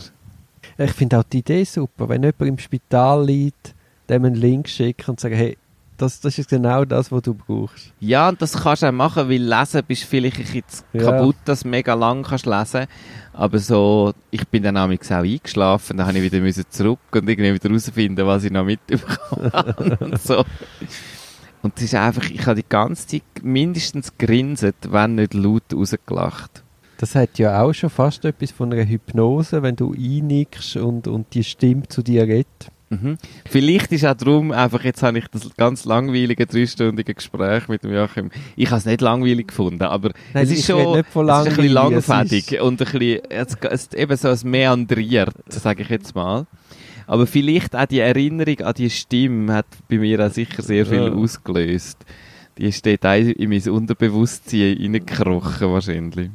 Ich finde auch die Idee super, wenn jemand im Spital liegt, dem einen Link schicken und sagen, hey, das, das ist genau das, was du brauchst. Ja, und das kannst du auch machen, weil lesen bist vielleicht ein bisschen Ja. kaputt, dass du mega lang kannst lesen. Aber so, ich bin dann auch eingeschlafen, dann habe ich wieder müssen zurück und irgendwie wieder herausfinden, was ich noch mitbekommen habe [LAUGHS] und so. Und es ist einfach, ich habe die ganze Zeit mindestens grinset, wenn nicht laut rausgelacht. Das hat ja auch schon fast etwas von einer Hypnose, wenn du einnickst und, und die Stimme zu dir redet. Mhm. Vielleicht ist auch darum, einfach jetzt habe ich das ganz langweilige dreistündige Gespräch mit dem Joachim. Ich habe es nicht langweilig gefunden, aber Nein, es ist schon nicht von es ist ein bisschen langfädig und ein bisschen, es, es, eben so ein meandriert, sage ich jetzt mal. Aber vielleicht auch die Erinnerung an die Stimme hat bei mir auch sicher sehr viel Ja. ausgelöst. Die ist dort in mein Unterbewusstsein reingekrochen wahrscheinlich.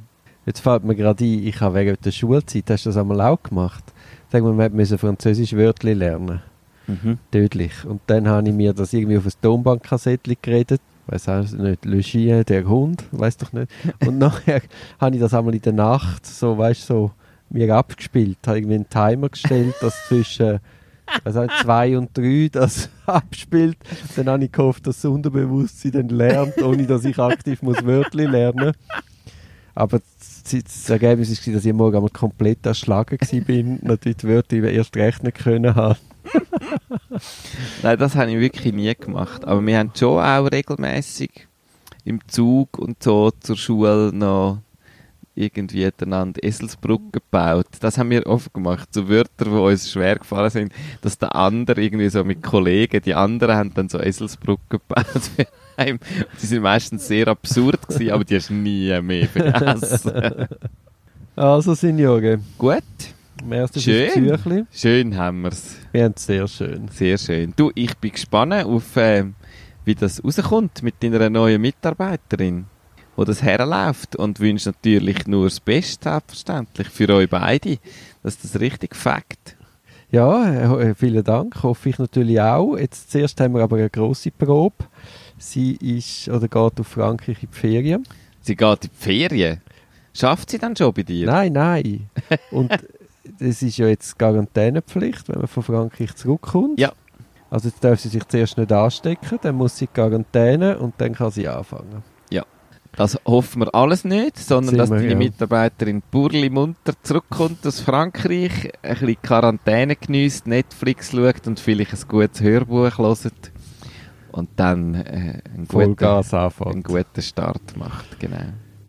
Jetzt fällt mir gerade ein, ich habe während der Schulzeit, hast du das einmal auch gemacht? Sagen wir, wir müssen Französisch Wörtli lernen. Mhm. Tödlich. Und dann habe ich mir das irgendwie auf ein Tonbandkassettchen geredet. Weiß auch nicht, Le Chien, der Hund, weiß doch nicht. Und [LAUGHS] nachher habe ich das einmal in der Nacht, so, weißt so, mir abgespielt. Habe irgendwie einen Timer gestellt, dass zwischen nicht, zwei und drei das [LAUGHS] abspielt. Dann habe ich gehofft, dass das Unterbewusstsein dann lernt, ohne dass ich aktiv muss Wörtli lernen Aber das, Ergebnis war, dass ich morgen einmal komplett erschlagen war. [LAUGHS] Natürlich die Wörter erst recht nicht können haben. [LAUGHS] Nein, das habe ich wirklich nie gemacht. Aber wir haben schon auch regelmäßig im Zug und so zur Schule noch irgendwie einander Eselsbrücken gebaut. Das haben wir oft gemacht. So Wörter, die uns schwer gefallen sind, dass der andere irgendwie so mit Kollegen, die anderen haben dann so Eselsbrücken [LAUGHS] gebaut einen. Die sind meistens sehr absurd gewesen, aber die hast du nie mehr vergessen. [LAUGHS] Also, Signore, Gut, Schön. schön haben wir es. Wir haben es sehr schön. Sehr schön. Du, ich bin gespannt auf, äh, wie das rauskommt mit deiner neuen Mitarbeiterin, wo das herläuft und wünsche natürlich nur das Beste, selbstverständlich, für euch beide, dass das richtig fängt. Ja, äh, vielen Dank. Hoffe ich natürlich auch. Jetzt zuerst haben wir aber eine grosse Probe. Sie ist oder geht auf Frankreich in die Ferien. Sie geht in die Ferien. Schafft sie dann schon bei dir? Nein, nein. [LAUGHS] Und es ist ja jetzt Quarantänepflicht, wenn man von Frankreich zurückkommt. Ja. Also jetzt darf sie sich zuerst nicht anstecken, dann muss sie in Quarantäne und dann kann sie anfangen. Das hoffen wir alles nicht, sondern Sind dass wir, deine ja. Mitarbeiterin Burli munter zurückkommt aus Frankreich, ein bisschen Quarantäne genießt, Netflix schaut und vielleicht ein gutes Hörbuch hört und dann äh, einen, guten, einen guten Start macht. Genau.